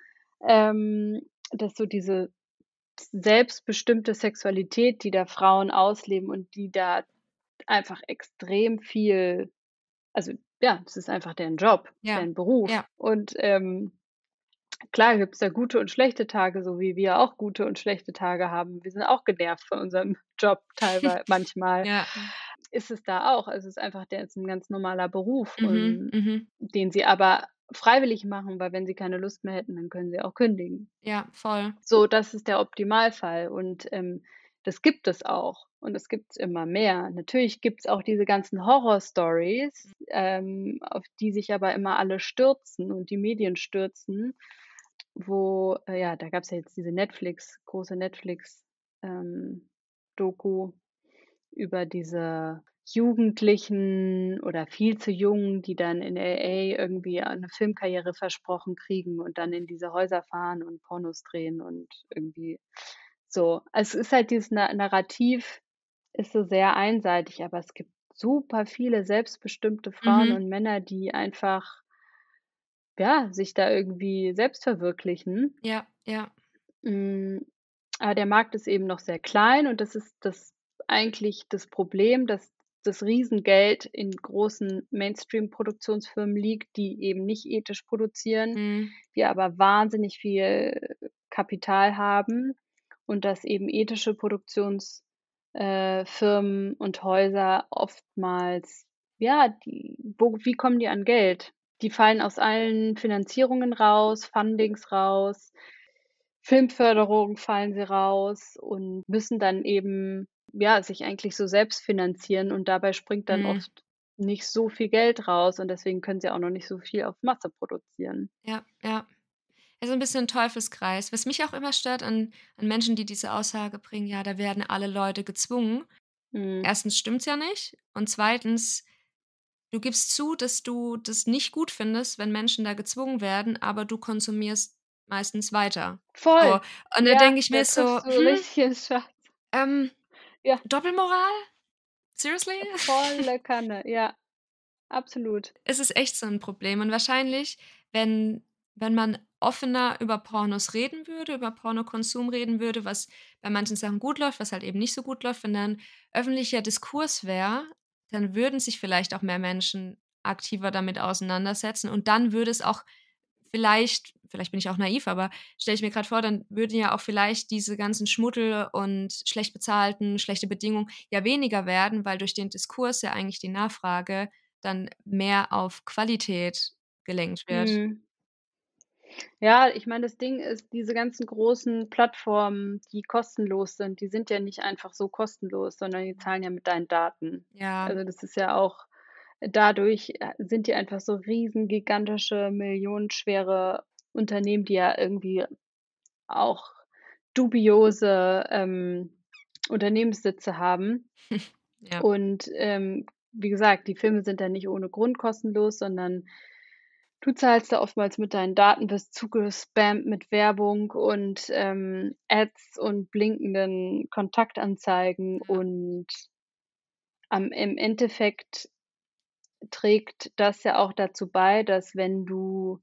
Speaker 2: ähm, dass so diese selbstbestimmte Sexualität, die da Frauen ausleben und die da einfach extrem viel also, ja, das ist einfach deren Job,
Speaker 1: Ja,
Speaker 2: deren Beruf.
Speaker 1: ja.
Speaker 2: Und, ähm, klar gibt's da gute und schlechte Tage, so wie wir auch gute und schlechte Tage haben. Wir sind auch genervt von unserem Job teilwei manchmal.
Speaker 1: Ja.
Speaker 2: Ist es da auch. Also, es ist einfach der ist 'n ganz normaler Beruf
Speaker 1: Mhm,
Speaker 2: und
Speaker 1: mhm.
Speaker 2: den sie aber freiwillig machen, weil wenn sie keine Lust mehr hätten, dann können sie auch kündigen.
Speaker 1: Ja, voll.
Speaker 2: So, das ist der Optimalfall und, ähm, das gibt es auch und das gibt's immer mehr. Natürlich gibt's auch diese ganzen Horror-Stories, ähm, auf die sich aber immer alle stürzen und die Medien stürzen, wo äh, ja, da gab's ja jetzt diese Netflix große Netflix, ähm, über diese Jugendlichen oder viel zu Jungen, die dann in LA irgendwie a 'ne Filmkarriere versprochen kriegen und dann in diese Häuser fahren und Pornos drehen und irgendwie so. Es ist halt dieses Na Narrativ ist so sehr einseitig, aber es gibt super viele selbstbestimmte Frauen
Speaker 1: Mhm.
Speaker 2: und Männer, die einfach ja, sich da irgendwie selbst verwirklichen.
Speaker 1: Ja, ja.
Speaker 2: Hm, aber der Markt ist eben noch sehr klein und das ist das eigentlich das Problem, dass das Riesengeld in großen Mainstream-Produktionsfirmen liegt, die eben nicht ethisch produzieren,
Speaker 1: Mhm.
Speaker 2: die aber wahnsinnig viel Kapital haben und dass eben ethische Produktions äh, und Häuser oftmals ja, die wo wie kommen die an Geld? Die fallen aus allen Finanzierungen raus, Fundings raus, Filmförderung fallen sie raus und müssen dann eben, ja, sich eigentlich so selbst finanzieren und dabei springt dann
Speaker 1: Mhm.
Speaker 2: oft nicht so viel Geld raus und deswegen können sie auch noch nicht so viel auf Masse produzieren.
Speaker 1: Ja, ja. Ja, so 'n bisschen Teufelskreis. Was mich auch immer stört an an Menschen, die diese Aussage bringen: „Ja, da werden alle Leute gezwungen.“
Speaker 2: Mhm.
Speaker 1: 1. stimmt's ja nicht und 2. du gibst zu, dass du das nicht gut findest, wenn Menschen da gezwungen werden, aber du konsumierst meistens weiter. So,
Speaker 2: Voll.
Speaker 1: und da
Speaker 2: Ja,
Speaker 1: denke ich
Speaker 2: da
Speaker 1: mir so: „Hm, ähm,
Speaker 2: Ja.
Speaker 1: Doppelmoral? Seriously?“
Speaker 2: Volle Kanne, ja, absolut.
Speaker 1: Es ist echt so 'n Problem und wahrscheinlich, wenn wenn man offener über Pornos reden würde, über Pornokonsum reden würde, was bei manchen Sachen gut läuft, was halt eben nicht so gut läuft, wenn dann öffentlicher Diskurs wäre, dann würden sich vielleicht auch mehr Menschen aktiver damit auseinandersetzen und dann würde es auch vielleicht vielleicht bin ich auch naiv, aber stelle ich mir grad vor, dann würden ja auch vielleicht diese ganzen Schmuddel und schlecht bezahlten, schlechte Bedingungen ja weniger werden, weil durch den Diskurs ja eigentlich die Nachfrage dann mehr auf Qualität gelenkt wird.
Speaker 2: Mhm. Ja, ich meine, das Ding ist, diese ganzen großen Plattformen, die kostenlos sind, die sind ja nicht einfach so kostenlos, sondern die zahlen ja mit deinen Daten.
Speaker 1: Ja.
Speaker 2: Also, das ist ja auch dadurch, äh, sind die einfach so riesengigantische, millionenschwere Unternehmen, die ja irgendwie auch dubiose, ähm, Unternehmenssitze haben.
Speaker 1: Ja.
Speaker 2: Und, ähm, wie gesagt, die Filme sind ja nicht ohne Grund kostenlos, sondern du zahlst da oftmals mit deinen Daten, wirst zugespammt mit Werbung und, ähm, Ads und blinkenden Kontaktanzeigen und am im Endeffekt trägt das ja auch dazu bei, dass wenn du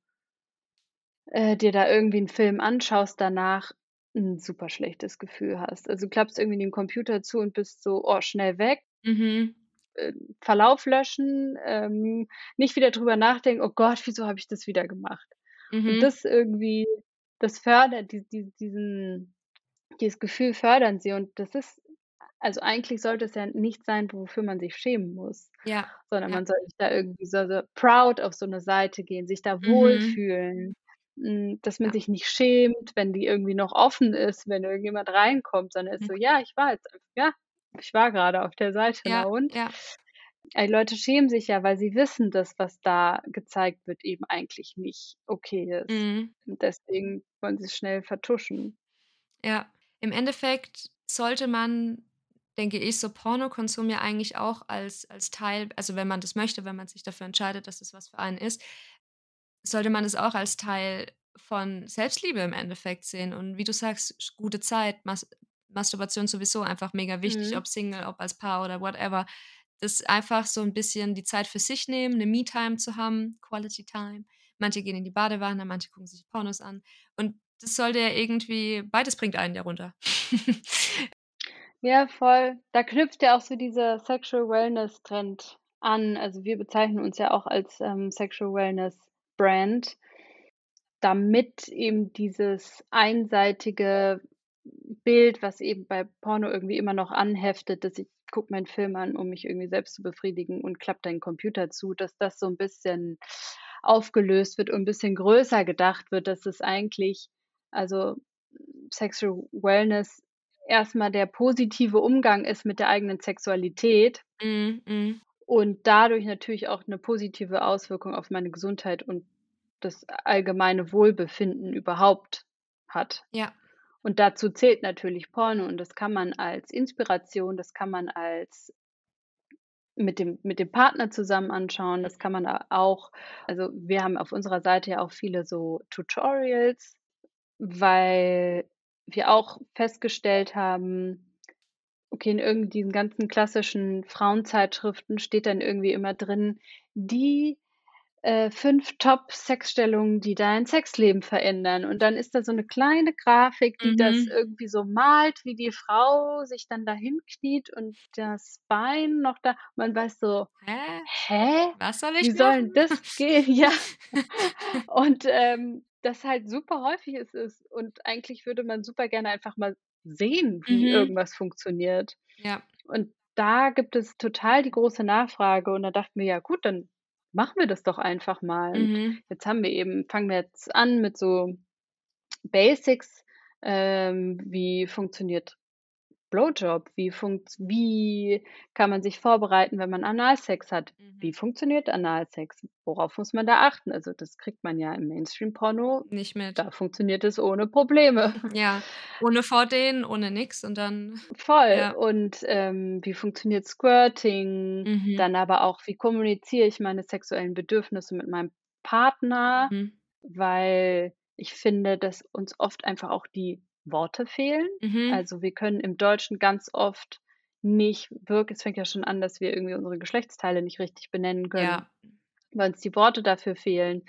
Speaker 2: äh, dir da irgendwie 'n Film anschaust, danach 'n super schlechtes Gefühl hast. Also, du klappst irgendwie den Computer zu und bist so: „Oh, schnell weg.“
Speaker 1: Mhm.
Speaker 2: Äh, Verlauf löschen, ähm, nicht wieder drüber nachdenken: „Oh Gott, wieso habe ich das wieder gemacht?“ Und
Speaker 1: Mhm.
Speaker 2: das irgendwie das fördert die die diesen dieses Gefühl fördern sie und das ist also, eigentlich sollte es ja nichts sein, wofür man sich schämen muss,
Speaker 1: Ja,
Speaker 2: sondern
Speaker 1: ja.
Speaker 2: man soll sich da irgendwie so so proud auf so 'ne Seite gehen, sich da
Speaker 1: Mhm.
Speaker 2: wohlfühlen, hm, dass man
Speaker 1: Ja.
Speaker 2: sich nicht schämt, wenn die irgendwie noch offen ist, wenn irgendjemand reinkommt, sondern ist
Speaker 1: Hm.
Speaker 2: so: „Ja, ich war jetzt ja, ich war grade auf der Seite, na
Speaker 1: Ja,
Speaker 2: und?“
Speaker 1: ja.
Speaker 2: Ey, Leute schämen sich ja, weil sie wissen, dass was da gezeigt wird, eben eigentlich nicht okay ist.
Speaker 1: Mhm.
Speaker 2: Und deswegen wollen sie's schnell vertuschen.
Speaker 1: Ja, im Endeffekt sollte man, denke ich, so Pornokonsum ja eigentlich auch als als Teil also, wenn man das möchte, wenn man sich dafür entscheidet, dass es was für einen ist sollte man es auch als Teil von Selbstliebe im Endeffekt sehen. Und wie du sagst, gute Zeit, Mas Masturbation sowieso einfach mega wichtig,
Speaker 2: Mhm.
Speaker 1: ob Single, ob als Paar oder whatever. Das einfach so 'n bisschen die Zeit für sich nehmen, 'ne Me-Time zu haben, Quality Time. Manche gehen in die Badewanne, manche gucken sich Pornos an. Und das sollte ja irgendwie beides bringt einen ja runter.
Speaker 2: Ja, voll. Da knüpft ja auch so dieser Sexual Wellness Trend an. Also, wir bezeichnen uns ja auch als, ähm, Sexual Wellness Brand damit eben dieses einseitige Bild, was eben bei Porno irgendwie immer noch anheftet, dass ich gucke mir 'n Film an, um mich irgendwie selbst zu befriedigen und klappe dann 'n Computer zu, dass das so 'n bisschen aufgelöst wird und 'n bisschen größer gedacht wird, dass es eigentlich also, Sexual Wellness erst mal der positive Umgang ist mit der eigenen Sexualität
Speaker 1: Mhm, mhm.
Speaker 2: und dadurch natürlich auch 'ne positive Auswirkung auf meine Gesundheit und das allgemeine Wohlbefinden überhaupt hat.
Speaker 1: Ja.
Speaker 2: Und dazu zählt natürlich Porno und das kann man als Inspiration, das kann man als mit dem mit dem Partner zusammen anschauen. Das kann man auch also, wir haben auf unserer Seite ja auch viele so Tutorials, weil wir auch festgestellt haben, okay, in irgend diesen ganzen klassischen Frauenzeitschriften steht dann irgendwie immer drin: „Die, äh, 5 Top-Sexstellungen, die dein Sexleben verändern.“ Und dann ist da so 'ne kleine Grafik, die das
Speaker 1: Mhm.
Speaker 2: irgendwie so malt, wie die Frau sich dann da hinkniet und das Bein noch da man weiß so:
Speaker 1: Hä?
Speaker 2: „Hä?
Speaker 1: Was soll
Speaker 2: Wie
Speaker 1: ich
Speaker 2: soll 'n
Speaker 1: machen?
Speaker 2: das gehen?“ Ja. Und, ähm, das halt super häufig es ist und eigentlich würde man super gerne einfach mal sehen, wie
Speaker 1: Mhm.
Speaker 2: irgendwas funktioniert.
Speaker 1: Ja.
Speaker 2: Und da gibt es total die große Nachfrage und da dachten wir: „Ja gut, dann machen wir das doch einfach mal.“ Und
Speaker 1: Mhm.
Speaker 2: jetzt haben wir eben fangen wir jetzt an mit so Basics, ähm, wie funktioniert Blowjob? Wie funkt wie kann man sich vorbereiten, wenn man Analsex hat? Wie
Speaker 1: Mhm.
Speaker 2: funktioniert Analsex? Worauf muss man da achten? Also, das kriegt man ja im Mainstream-Porno
Speaker 1: Nicht mit.
Speaker 2: da funktioniert es ohne Probleme.
Speaker 1: Ja, ohne Vordehnen, ohne nix und dann
Speaker 2: Voll.
Speaker 1: ja.
Speaker 2: Und, ähm, wie funktioniert Squirting?
Speaker 1: Mhm.
Speaker 2: Dann aber auch, wie kommuniziere ich meine sexuellen Bedürfnisse mit meinem Partner?
Speaker 1: Mhm.
Speaker 2: Weil ich finde, dass uns oft einfach auch die Worte fehlen.
Speaker 1: Mhm.
Speaker 2: Also, wir können im Deutschen ganz oft nicht wirk es fängt ja schon an, dass wir irgendwie unsere Geschlechtsteile nicht richtig benennen können,
Speaker 1: Ja.
Speaker 2: weil uns die Worte dafür fehlen.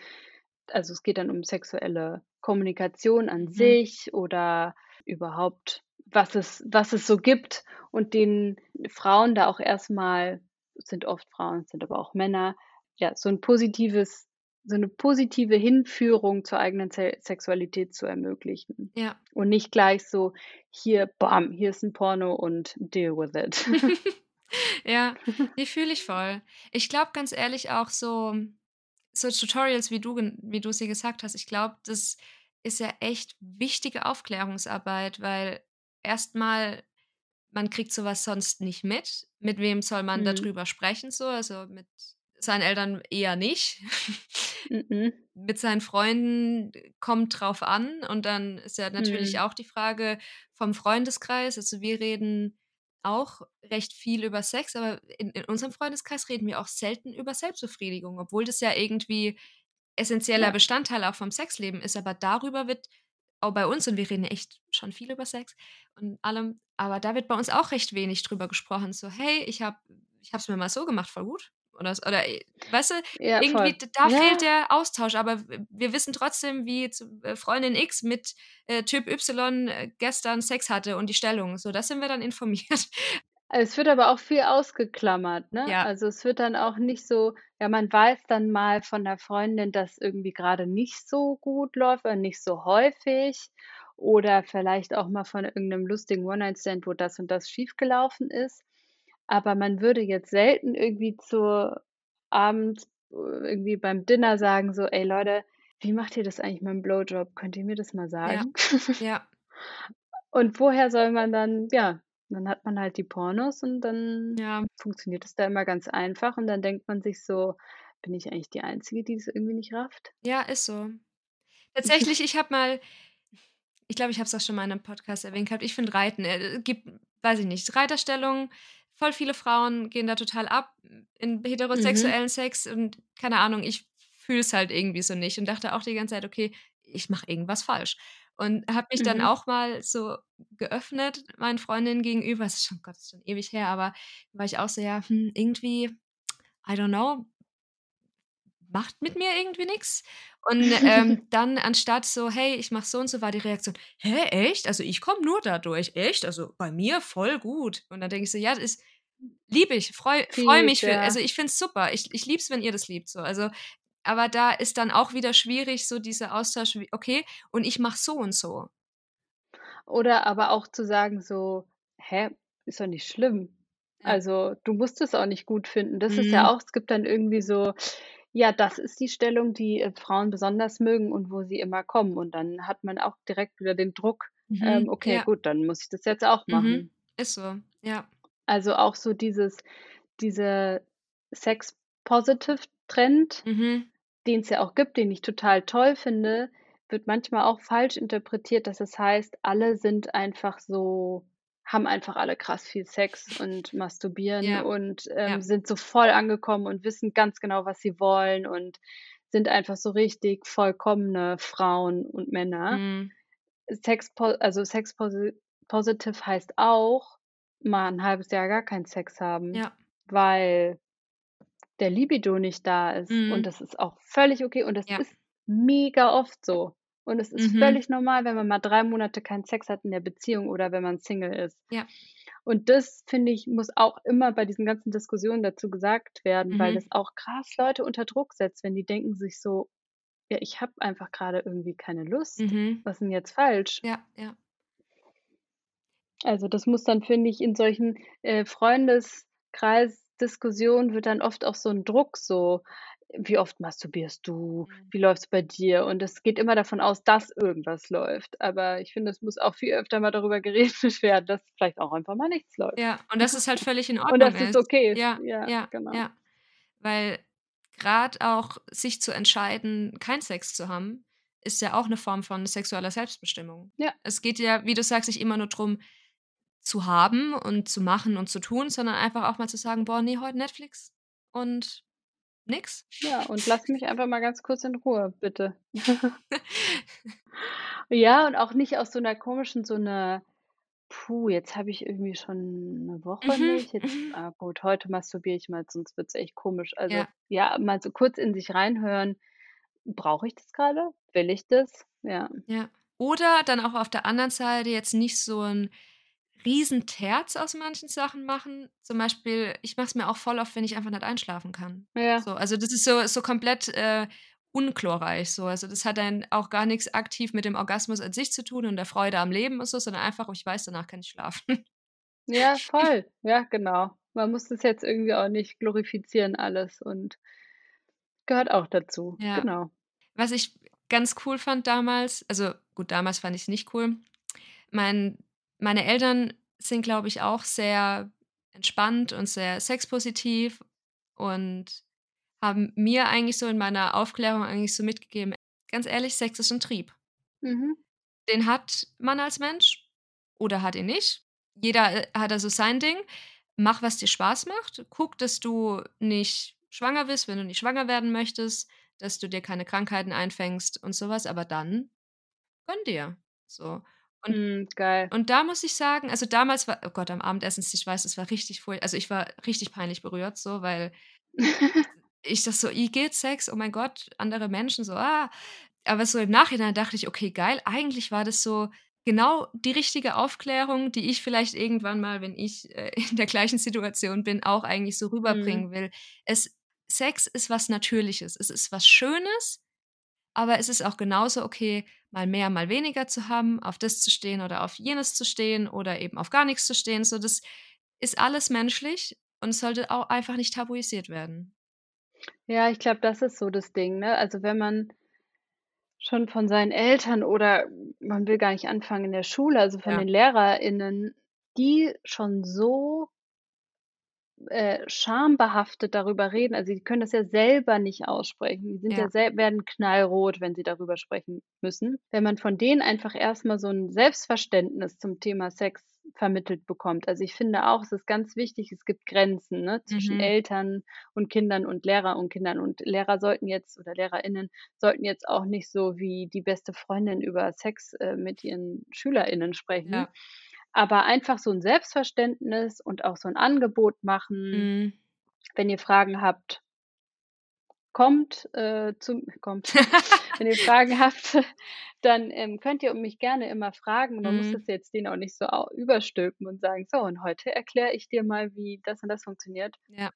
Speaker 2: Also, es geht dann um sexuelle Kommunikation an
Speaker 1: Mhm.
Speaker 2: sich oder überhaupt, was es was es so gibt und den Frauen da auch erst mal es sind oft Frauen, sind aber auch Männer, ja, so 'n positives so 'ne positive Hinführung zur eigenen Se Sexualität zu ermöglichen.
Speaker 1: Ja.
Speaker 2: Und nicht gleich so: „Hier, bam, hier ist 'n Porno und deal with it.“
Speaker 1: Ja, die fühle ich voll. Ich glaube ganz ehrlich auch so so Tutorials, wie du wie du sie gesagt hast, ich glaube, das ist ja echt wichtige Aufklärungsarbeit, weil erst mal man kriegt so was sonst nicht mit. Mit wem soll man
Speaker 2: Mhm.
Speaker 1: drüber sprechen so? Also, mit seinen Eltern eher nicht.
Speaker 2: Mm-mm.
Speaker 1: Mit seinen Freunden kommt drauf an und dann ist ja natürlich
Speaker 2: Mhm.
Speaker 1: auch die Frage vom Freundeskreis. Also, wir reden auch recht viel über Sex, aber in, in unserem Freundeskreis reden wir auch selten über Selbstbefriedigung, obwohl das ja irgendwie essentieller
Speaker 2: Ja.
Speaker 1: Bestandteil auch vom Sexleben ist. Aber darüber wird auch bei uns, und wir reden echt schon viel über Sex und allem, aber da wird bei uns auch recht wenig drüber gesprochen. So, hey, ich habe ich es mir mal so gemacht, voll gut. Oder, oder äh, weißt du,
Speaker 2: Ja,
Speaker 1: irgendwie,
Speaker 2: voll.
Speaker 1: da
Speaker 2: Ja.
Speaker 1: fehlt der Austausch, aber wir wissen trotzdem, wie äh, Freundin X mit äh, Typ Y äh, gestern Sex hatte und die Stellung. So, das sind wir dann informiert.
Speaker 2: Es wird aber auch viel ausgeklammert, ne?
Speaker 1: Ja.
Speaker 2: Also, es wird dann auch nicht so ja, man weiß dann mal von der Freundin, dass irgendwie gerade nicht so gut läuft oder nicht so häufig oder vielleicht auch mal von irgendeinem lustigen One-Night-Stand, wo das und das schiefgelaufen ist. Aber man würde jetzt selten irgendwie zur Abend äh, irgendwie beim Dinner sagen so: „Ey Leute, wie macht ihr das eigentlich mit dem Blowjob? Könnt ihr mir das mal sagen?“
Speaker 1: Ja,
Speaker 2: Und woher soll man dann ja, dann hat man halt die Pornos und dann
Speaker 1: ja,
Speaker 2: funktioniert es da immer ganz einfach und dann denkt man sich so: „Bin ich eigentlich die Einzige, die das irgendwie nicht rafft?“
Speaker 1: ja, ist so. Tatsächlich, ich habe mal, ich glaube, ich habe es auch schon mal in einem Podcast erwähnt gehabt, ich finde Reiten, äh, gibt, weiß ich nicht, Reiterstellung, voll viele Frauen gehen da total ab in
Speaker 2: Mhm.
Speaker 1: heterosexuellen Sex und keine Ahnung, ich fühle es halt irgendwie so nicht und dachte auch die ganze Zeit, okay, ich mache irgendwas falsch. Und habe mich dann
Speaker 2: Mhm.
Speaker 1: auch mal so geöffnet, meinen Freundinnen gegenüber. Es ist schon, Gott, ist schon ewig her, aber war ich auch so, ja, hm, irgendwie, I don't know, macht mit mir irgendwie nichts. Und ähm, dann anstatt so, hey, ich mache so und so, war die Reaktion, hä, echt? Also ich komme nur dadurch, echt? Also bei mir voll gut. Und dann denke ich so, ja, das ist, liebe ich, freue freu mich für, also ich finde es super. Ich, ich liebe es, wenn ihr das liebt. So. Also, aber da ist dann auch wieder schwierig, so dieser Austausch, wie, okay, und ich mache so und so.
Speaker 2: Oder aber auch zu sagen so: „Hä, ist doch nicht schlimm. Also, du musst es auch nicht gut finden.“ Das ist
Speaker 1: Mhm.
Speaker 2: ja auch es gibt dann irgendwie so ja, das ist die Stellung, die, äh, Frauen besonders mögen und wo sie immer kommen. Und dann hat man auch direkt wieder den Druck,
Speaker 1: Mhm.
Speaker 2: ähm: „Okay,
Speaker 1: Ja.
Speaker 2: gut, dann muss ich das jetzt auch machen.“
Speaker 1: Mhm. Ist so, ja.
Speaker 2: Also, auch so dieses dieser Sex-Positive-Trend,
Speaker 1: Mhm.
Speaker 2: den es ja auch gibt, den ich total toll finde, wird manchmal auch falsch interpretiert, dass es heißt, alle sind einfach so haben einfach alle krass viel Sex und masturbieren
Speaker 1: Ja.
Speaker 2: und, ähm,
Speaker 1: Ja.
Speaker 2: sind so voll angekommen und wissen ganz genau, was sie wollen und sind einfach so richtig vollkommene Frauen und Männer.
Speaker 1: Mhm.
Speaker 2: Sex also Sex posi positive heißt auch, mal 'n halbes Jahr gar keinen Sex haben,
Speaker 1: Ja.
Speaker 2: weil der Libido nicht da ist.
Speaker 1: Mhm.
Speaker 2: Und das ist auch völlig okay und das
Speaker 1: Ja.
Speaker 2: ist mega oft so. Und es ist
Speaker 1: Mhm.
Speaker 2: völlig normal, wenn man mal 3 Monate keinen Sex hat in der Beziehung oder wenn man Single ist.
Speaker 1: Ja.
Speaker 2: Und das, finde ich, muss auch immer bei diesen ganzen Diskussionen dazu gesagt werden, weil
Speaker 1: Mhm.
Speaker 2: das auch krass Leute unter Druck setzt, wenn die denken sich so: „Ja, ich habe einfach grade irgendwie keine Lust.
Speaker 1: Mhm.
Speaker 2: Was ist 'n jetzt falsch?“
Speaker 1: Ja, ja.
Speaker 2: Also, das muss dann, finde ich, in solchen, äh, Freundeskreisdiskussionen wird dann oft auch so 'n Druck so: „Wie oft masturbierst du?
Speaker 1: Mhm.
Speaker 2: Wie läuft's bei dir?“ Und es geht immer davon aus, dass irgendwas läuft. Aber ich finde, es muss auch viel öfter mal darüber geredet werden, dass vielleicht auch einfach mal nichts läuft.
Speaker 1: Ja, und dass es halt völlig in
Speaker 2: Und
Speaker 1: Ordnung
Speaker 2: dass es
Speaker 1: ist.
Speaker 2: okay ist.
Speaker 1: Ja,
Speaker 2: Ja,
Speaker 1: ja,
Speaker 2: genau.
Speaker 1: ja. Weil grad auch sich zu entscheiden, keinen Sex zu haben, ist ja auch 'ne Form von sexueller Selbstbestimmung.
Speaker 2: Ja.
Speaker 1: Es geht ja, wie du sagst, nicht immer nur drum, zu haben und zu machen und zu tun, sondern einfach auch mal zu sagen: „Boah, ne, heute Netflix und nix.“
Speaker 2: Ja, und lass mich einfach mal ganz kurz in Ruhe, bitte. Ja, und auch nicht aus so 'ner komischen so 'ner: „Puh, jetzt habe ich irgendwie schon 'ne Woche
Speaker 1: Mhm,
Speaker 2: nicht. Jetzt
Speaker 1: mhm.
Speaker 2: ah gut, heute masturbiere ich mal, sonst wird's echt komisch.“ Also,
Speaker 1: Ja.
Speaker 2: ja, mal so kurz in sich reinhören: „Brauche ich das grade? Will ich das?“ Ja.
Speaker 1: Ja. Oder dann auch auf der anderen Seite jetzt nicht so 'n Riesenterz aus manchen Sachen machen. Zum Beispiel, ich mache es mir auch voll oft, wenn ich einfach nicht einschlafen kann.
Speaker 2: Ja.
Speaker 1: So, also das ist so so komplett, äh, unglorreich so. Also, das hat dann auch gar nix aktiv mit dem Orgasmus an sich zu tun und der Freude am Leben und so, sondern einfach, ich weiß, danach kann ich schlafen.
Speaker 2: Ja, voll. Ja, genau. Man muss das jetzt irgendwie auch nicht glorifizieren alles und gehört auch dazu.
Speaker 1: Ja.
Speaker 2: Genau.
Speaker 1: Was ich ganz cool fand damals also gut, damals fand ich's nicht cool. Mein meine Eltern sind, glaube ich, auch sehr entspannt und sehr sexpositiv und haben mir eigentlich so in meiner Aufklärung eigentlich so mitgegeben: „Ganz ehrlich, Sex ist 'n Trieb.
Speaker 2: Mhm.
Speaker 1: Den hat man als Mensch oder hat ihn nicht. jeder äh, hat also sein Ding. Mach, was dir Spaß macht. Guck, dass du nicht schwanger bist, wenn du nicht schwanger werden möchtest, dass du dir keine Krankheiten einfängst und sowas. Aber dann gönn dir. So. Und,
Speaker 2: Mm, geil.
Speaker 1: und da muss ich sagen, also damals war, oh Gott, am Abendessenstisch weiß, es war richtig furchtbar. Also ich war richtig peinlich berührt, so, weil ich das so, i geht Sex, oh mein Gott, andere Menschen, so, ah. Aber so im Nachhinein dachte ich, okay, geil, eigentlich war das so genau die richtige Aufklärung, die ich vielleicht irgendwann mal, wenn ich äh, in der gleichen Situation bin, auch eigentlich so
Speaker 2: Mhm.
Speaker 1: rüberbringen will. Es, Sex ist was Natürliches, es ist was Schönes, aber es ist auch genauso okay, mal mehr, mal weniger zu haben, auf das zu stehen oder auf jenes zu stehen oder eben auf gar nichts zu stehen. So, das ist alles menschlich und sollte auch einfach nicht tabuisiert werden.
Speaker 2: Ja, ich glaube, das ist so das Ding, ne? Also, wenn man schon von seinen Eltern oder man will gar nicht anfangen in der Schule, also von
Speaker 1: Ja.
Speaker 2: den LehrerInnen, die schon so äh, schambehaftet darüber reden. Also, die können das ja selber nicht aussprechen. Die sind ja,
Speaker 1: Ja.
Speaker 2: werden knallrot, wenn sie darüber sprechen müssen. Wenn man von denen einfach erst mal so 'n Selbstverständnis zum Thema Sex vermittelt bekommt. Also, ich finde auch, es ist ganz wichtig, es gibt Grenzen, ne, zwischen
Speaker 1: Mhm.
Speaker 2: Eltern und Kindern und Lehrer und Kindern. Und Lehrer sollten jetzt oder LehrerInnen sollten jetzt auch nicht so wie die beste Freundin über Sex, äh, mit ihren SchülerInnen sprechen.
Speaker 1: Ja.
Speaker 2: Aber einfach so 'n Selbstverständnis und auch so 'n Angebot machen.
Speaker 1: Mhm.
Speaker 2: Wenn ihr Fragen habt kommt, äh, zu kommt. Wenn ihr Fragen habt, dann, ähm, könnt ihr mich gerne immer fragen. Man muss
Speaker 1: Mhm.
Speaker 2: das jetzt denen auch nicht so überstülpen und sagen: „So, und heute erkläre ich dir mal, wie das und das funktioniert.“
Speaker 1: Ja.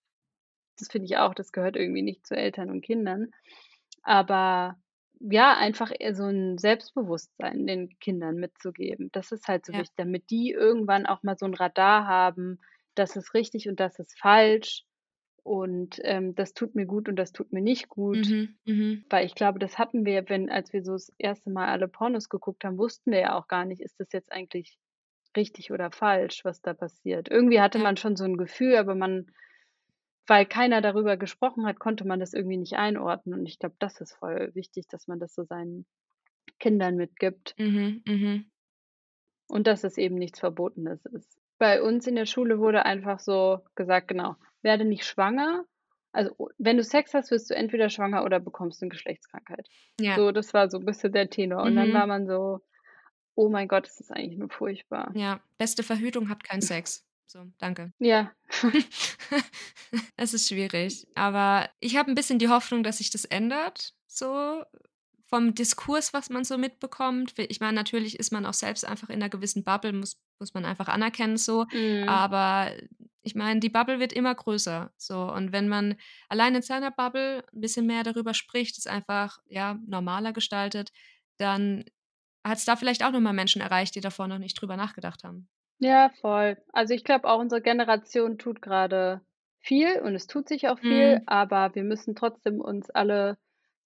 Speaker 2: Das finde ich auch, das gehört irgendwie nicht zu Eltern und Kindern. Aber ja, einfach so 'n Selbstbewusstsein den Kindern mitzugeben. Das ist halt so
Speaker 1: Ja.
Speaker 2: wichtig, damit die irgendwann auch mal so 'n Radar haben, das ist richtig und das ist falsch und, ähm, das tut mir gut und das tut mir nicht gut.
Speaker 1: Mhm. Mhm.
Speaker 2: Weil ich glaube, das hatten wir, wenn als wir so das erste Mal alle Pornos geguckt haben, wussten wir ja auch gar nicht, ist das jetzt eigentlich richtig oder falsch, was da passiert. Irgendwie hatte man schon so 'n Gefühl, aber man weil keiner darüber gesprochen hat, konnte man das irgendwie nicht einordnen. Und ich glaube, das ist voll wichtig, dass man das so seinen Kindern mitgibt.
Speaker 1: Mhm. Mhm.
Speaker 2: Und dass es eben nichts Verbotenes ist. Bei uns in der Schule wurde einfach so gesagt, genau: „Werde nicht schwanger. Also, o wenn du Sex hast, wirst du entweder schwanger oder bekommst 'ne Geschlechtskrankheit.“
Speaker 1: Ja.
Speaker 2: So, das war so 'n bisschen der Tenor. Und dann
Speaker 1: Mhm.
Speaker 2: war man so: „Oh mein Gott, das ist eigentlich nur furchtbar.“
Speaker 1: Ja, beste Verhütung, habt keinen Sex. So, danke.
Speaker 2: Ja.
Speaker 1: Es ist schwierig, aber ich habe 'n bisschen die Hoffnung, dass sich das ändert, so vom Diskurs, was man so mitbekommt. Ich meine, natürlich ist man auch selbst einfach in 'ner gewissen Bubble, muss muss man einfach anerkennen so.
Speaker 2: Mhm.
Speaker 1: Aber ich meine, die Bubble wird immer größer, so. Und wenn man allein in seiner Bubble 'n bisschen mehr darüber spricht, es einfach, ja, normaler gestaltet, dann hat's da vielleicht auch noch mal Menschen erreicht, die davor noch nicht drüber nachgedacht haben.
Speaker 2: Ja, voll. Also, ich glaube auch, unsere Generation tut grade viel und es tut sich auch viel,
Speaker 1: Mhm.
Speaker 2: aber wir müssen trotzdem uns alle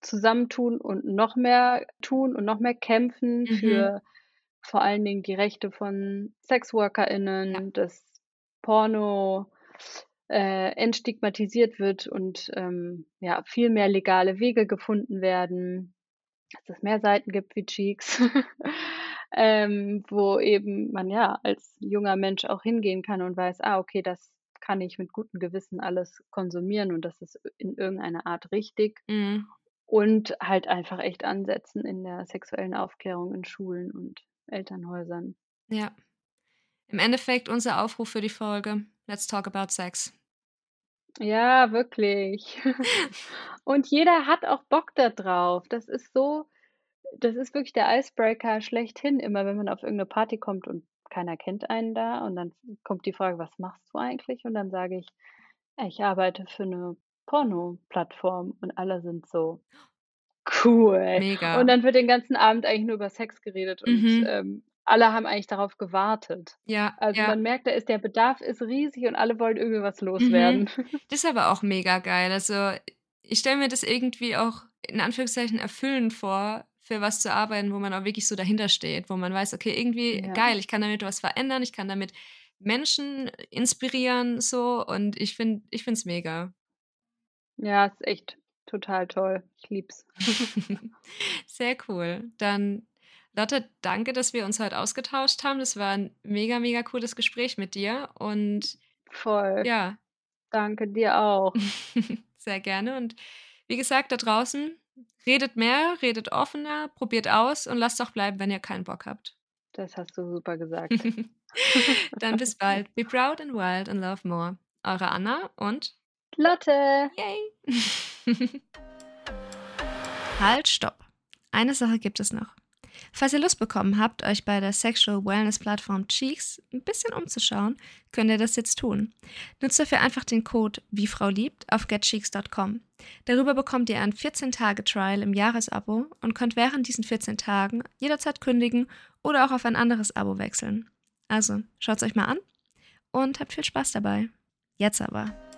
Speaker 2: zusammentun und noch mehr tun und noch mehr kämpfen
Speaker 1: Mhm.
Speaker 2: für vor allen Dingen die Rechte von
Speaker 1: Ja.
Speaker 2: SexworkerInnen, dass Porno, äh, entstigmatisiert wird und, ähm, ja, viel mehr legale Wege gefunden werden, dass es mehr Seiten gibt wie Cheeks, ähm, wo eben man, ja, als junger Mensch auch hingehen kann und weiß: „Ah, okay, das kann ich mit gutem Gewissen alles konsumieren und das ist in irgendeiner Art richtig.“
Speaker 1: Mhm.
Speaker 2: Und halt einfach echt ansetzen in der sexuellen Aufklärung in Schulen und Elternhäusern.
Speaker 1: Ja. Im Endeffekt unser Aufruf für die Folge: „Let's talk about sex.“
Speaker 2: Ja, wirklich. Und jeder hat auch Bock da drauf. Das ist so das ist wirklich der Icebreaker schlechthin, immer wenn man auf irgend 'ne Party kommt und keiner kennt einen da und dann kommt die Frage: „Was machst du eigentlich?“ Und dann sage ich: „Ja, ich arbeite für 'ne Pornoplattform.“ Und alle sind so: „Cool.“
Speaker 1: Mega.
Speaker 2: Und dann wird den ganzen Abend eigentlich nur über Sex geredet und,
Speaker 1: Mhm.
Speaker 2: ähm, alle haben eigentlich darauf gewartet.
Speaker 1: Ja,
Speaker 2: Also,
Speaker 1: ja.
Speaker 2: man merkt, da ist der Bedarf ist riesig und alle wollen irgendwie was loswerden.
Speaker 1: Mhm. Das ist aber auch mega geil. Also, ich stelle mir das irgendwie auch in Anführungszeichen erfüllend vor, für was zu arbeiten, wo man auch wirklich so dahinter steht, wo man weiß: „Okay, irgendwie
Speaker 2: Ja.
Speaker 1: geil, ich kann damit was verändern, ich kann damit Menschen inspirieren“, so. Und ich finde ich finde es mega.
Speaker 2: Ja, ist echt total toll. Ich liebe es.
Speaker 1: Sehr cool. Dann Lotte, danke, dass wir uns heute ausgetauscht haben. Das war ein mega, mega cooles Gespräch mit dir. Und
Speaker 2: Voll.
Speaker 1: ja,
Speaker 2: Danke dir auch.
Speaker 1: sehr gerne. Und wie gesagt, da draußen, redet mehr, redet offener, probiert aus und lasst auch bleiben, wenn ihr keinen Bock habt.
Speaker 2: Das hast du super gesagt.
Speaker 1: Dann bis bald. Be proud and wild and love more. Eure Anna und
Speaker 2: Lotte.
Speaker 1: Yay! halt, stopp. Eine Sache gibt es noch. Falls ihr Lust bekommen habt, euch bei der Sexual Wellness Plattform Cheeks ein bisschen umzuschauen, könnt ihr das jetzt tun. Nutzt dafür einfach den Code wie auf getcheeks.com. Darüber bekommt ihr ein 14-Tage-Trial im Jahresabo und könnt während diesen 14 Tagen jederzeit kündigen oder auch auf ein anderes Abo wechseln. Also, schaut es euch mal an und habt viel Spaß dabei. Jetzt aber.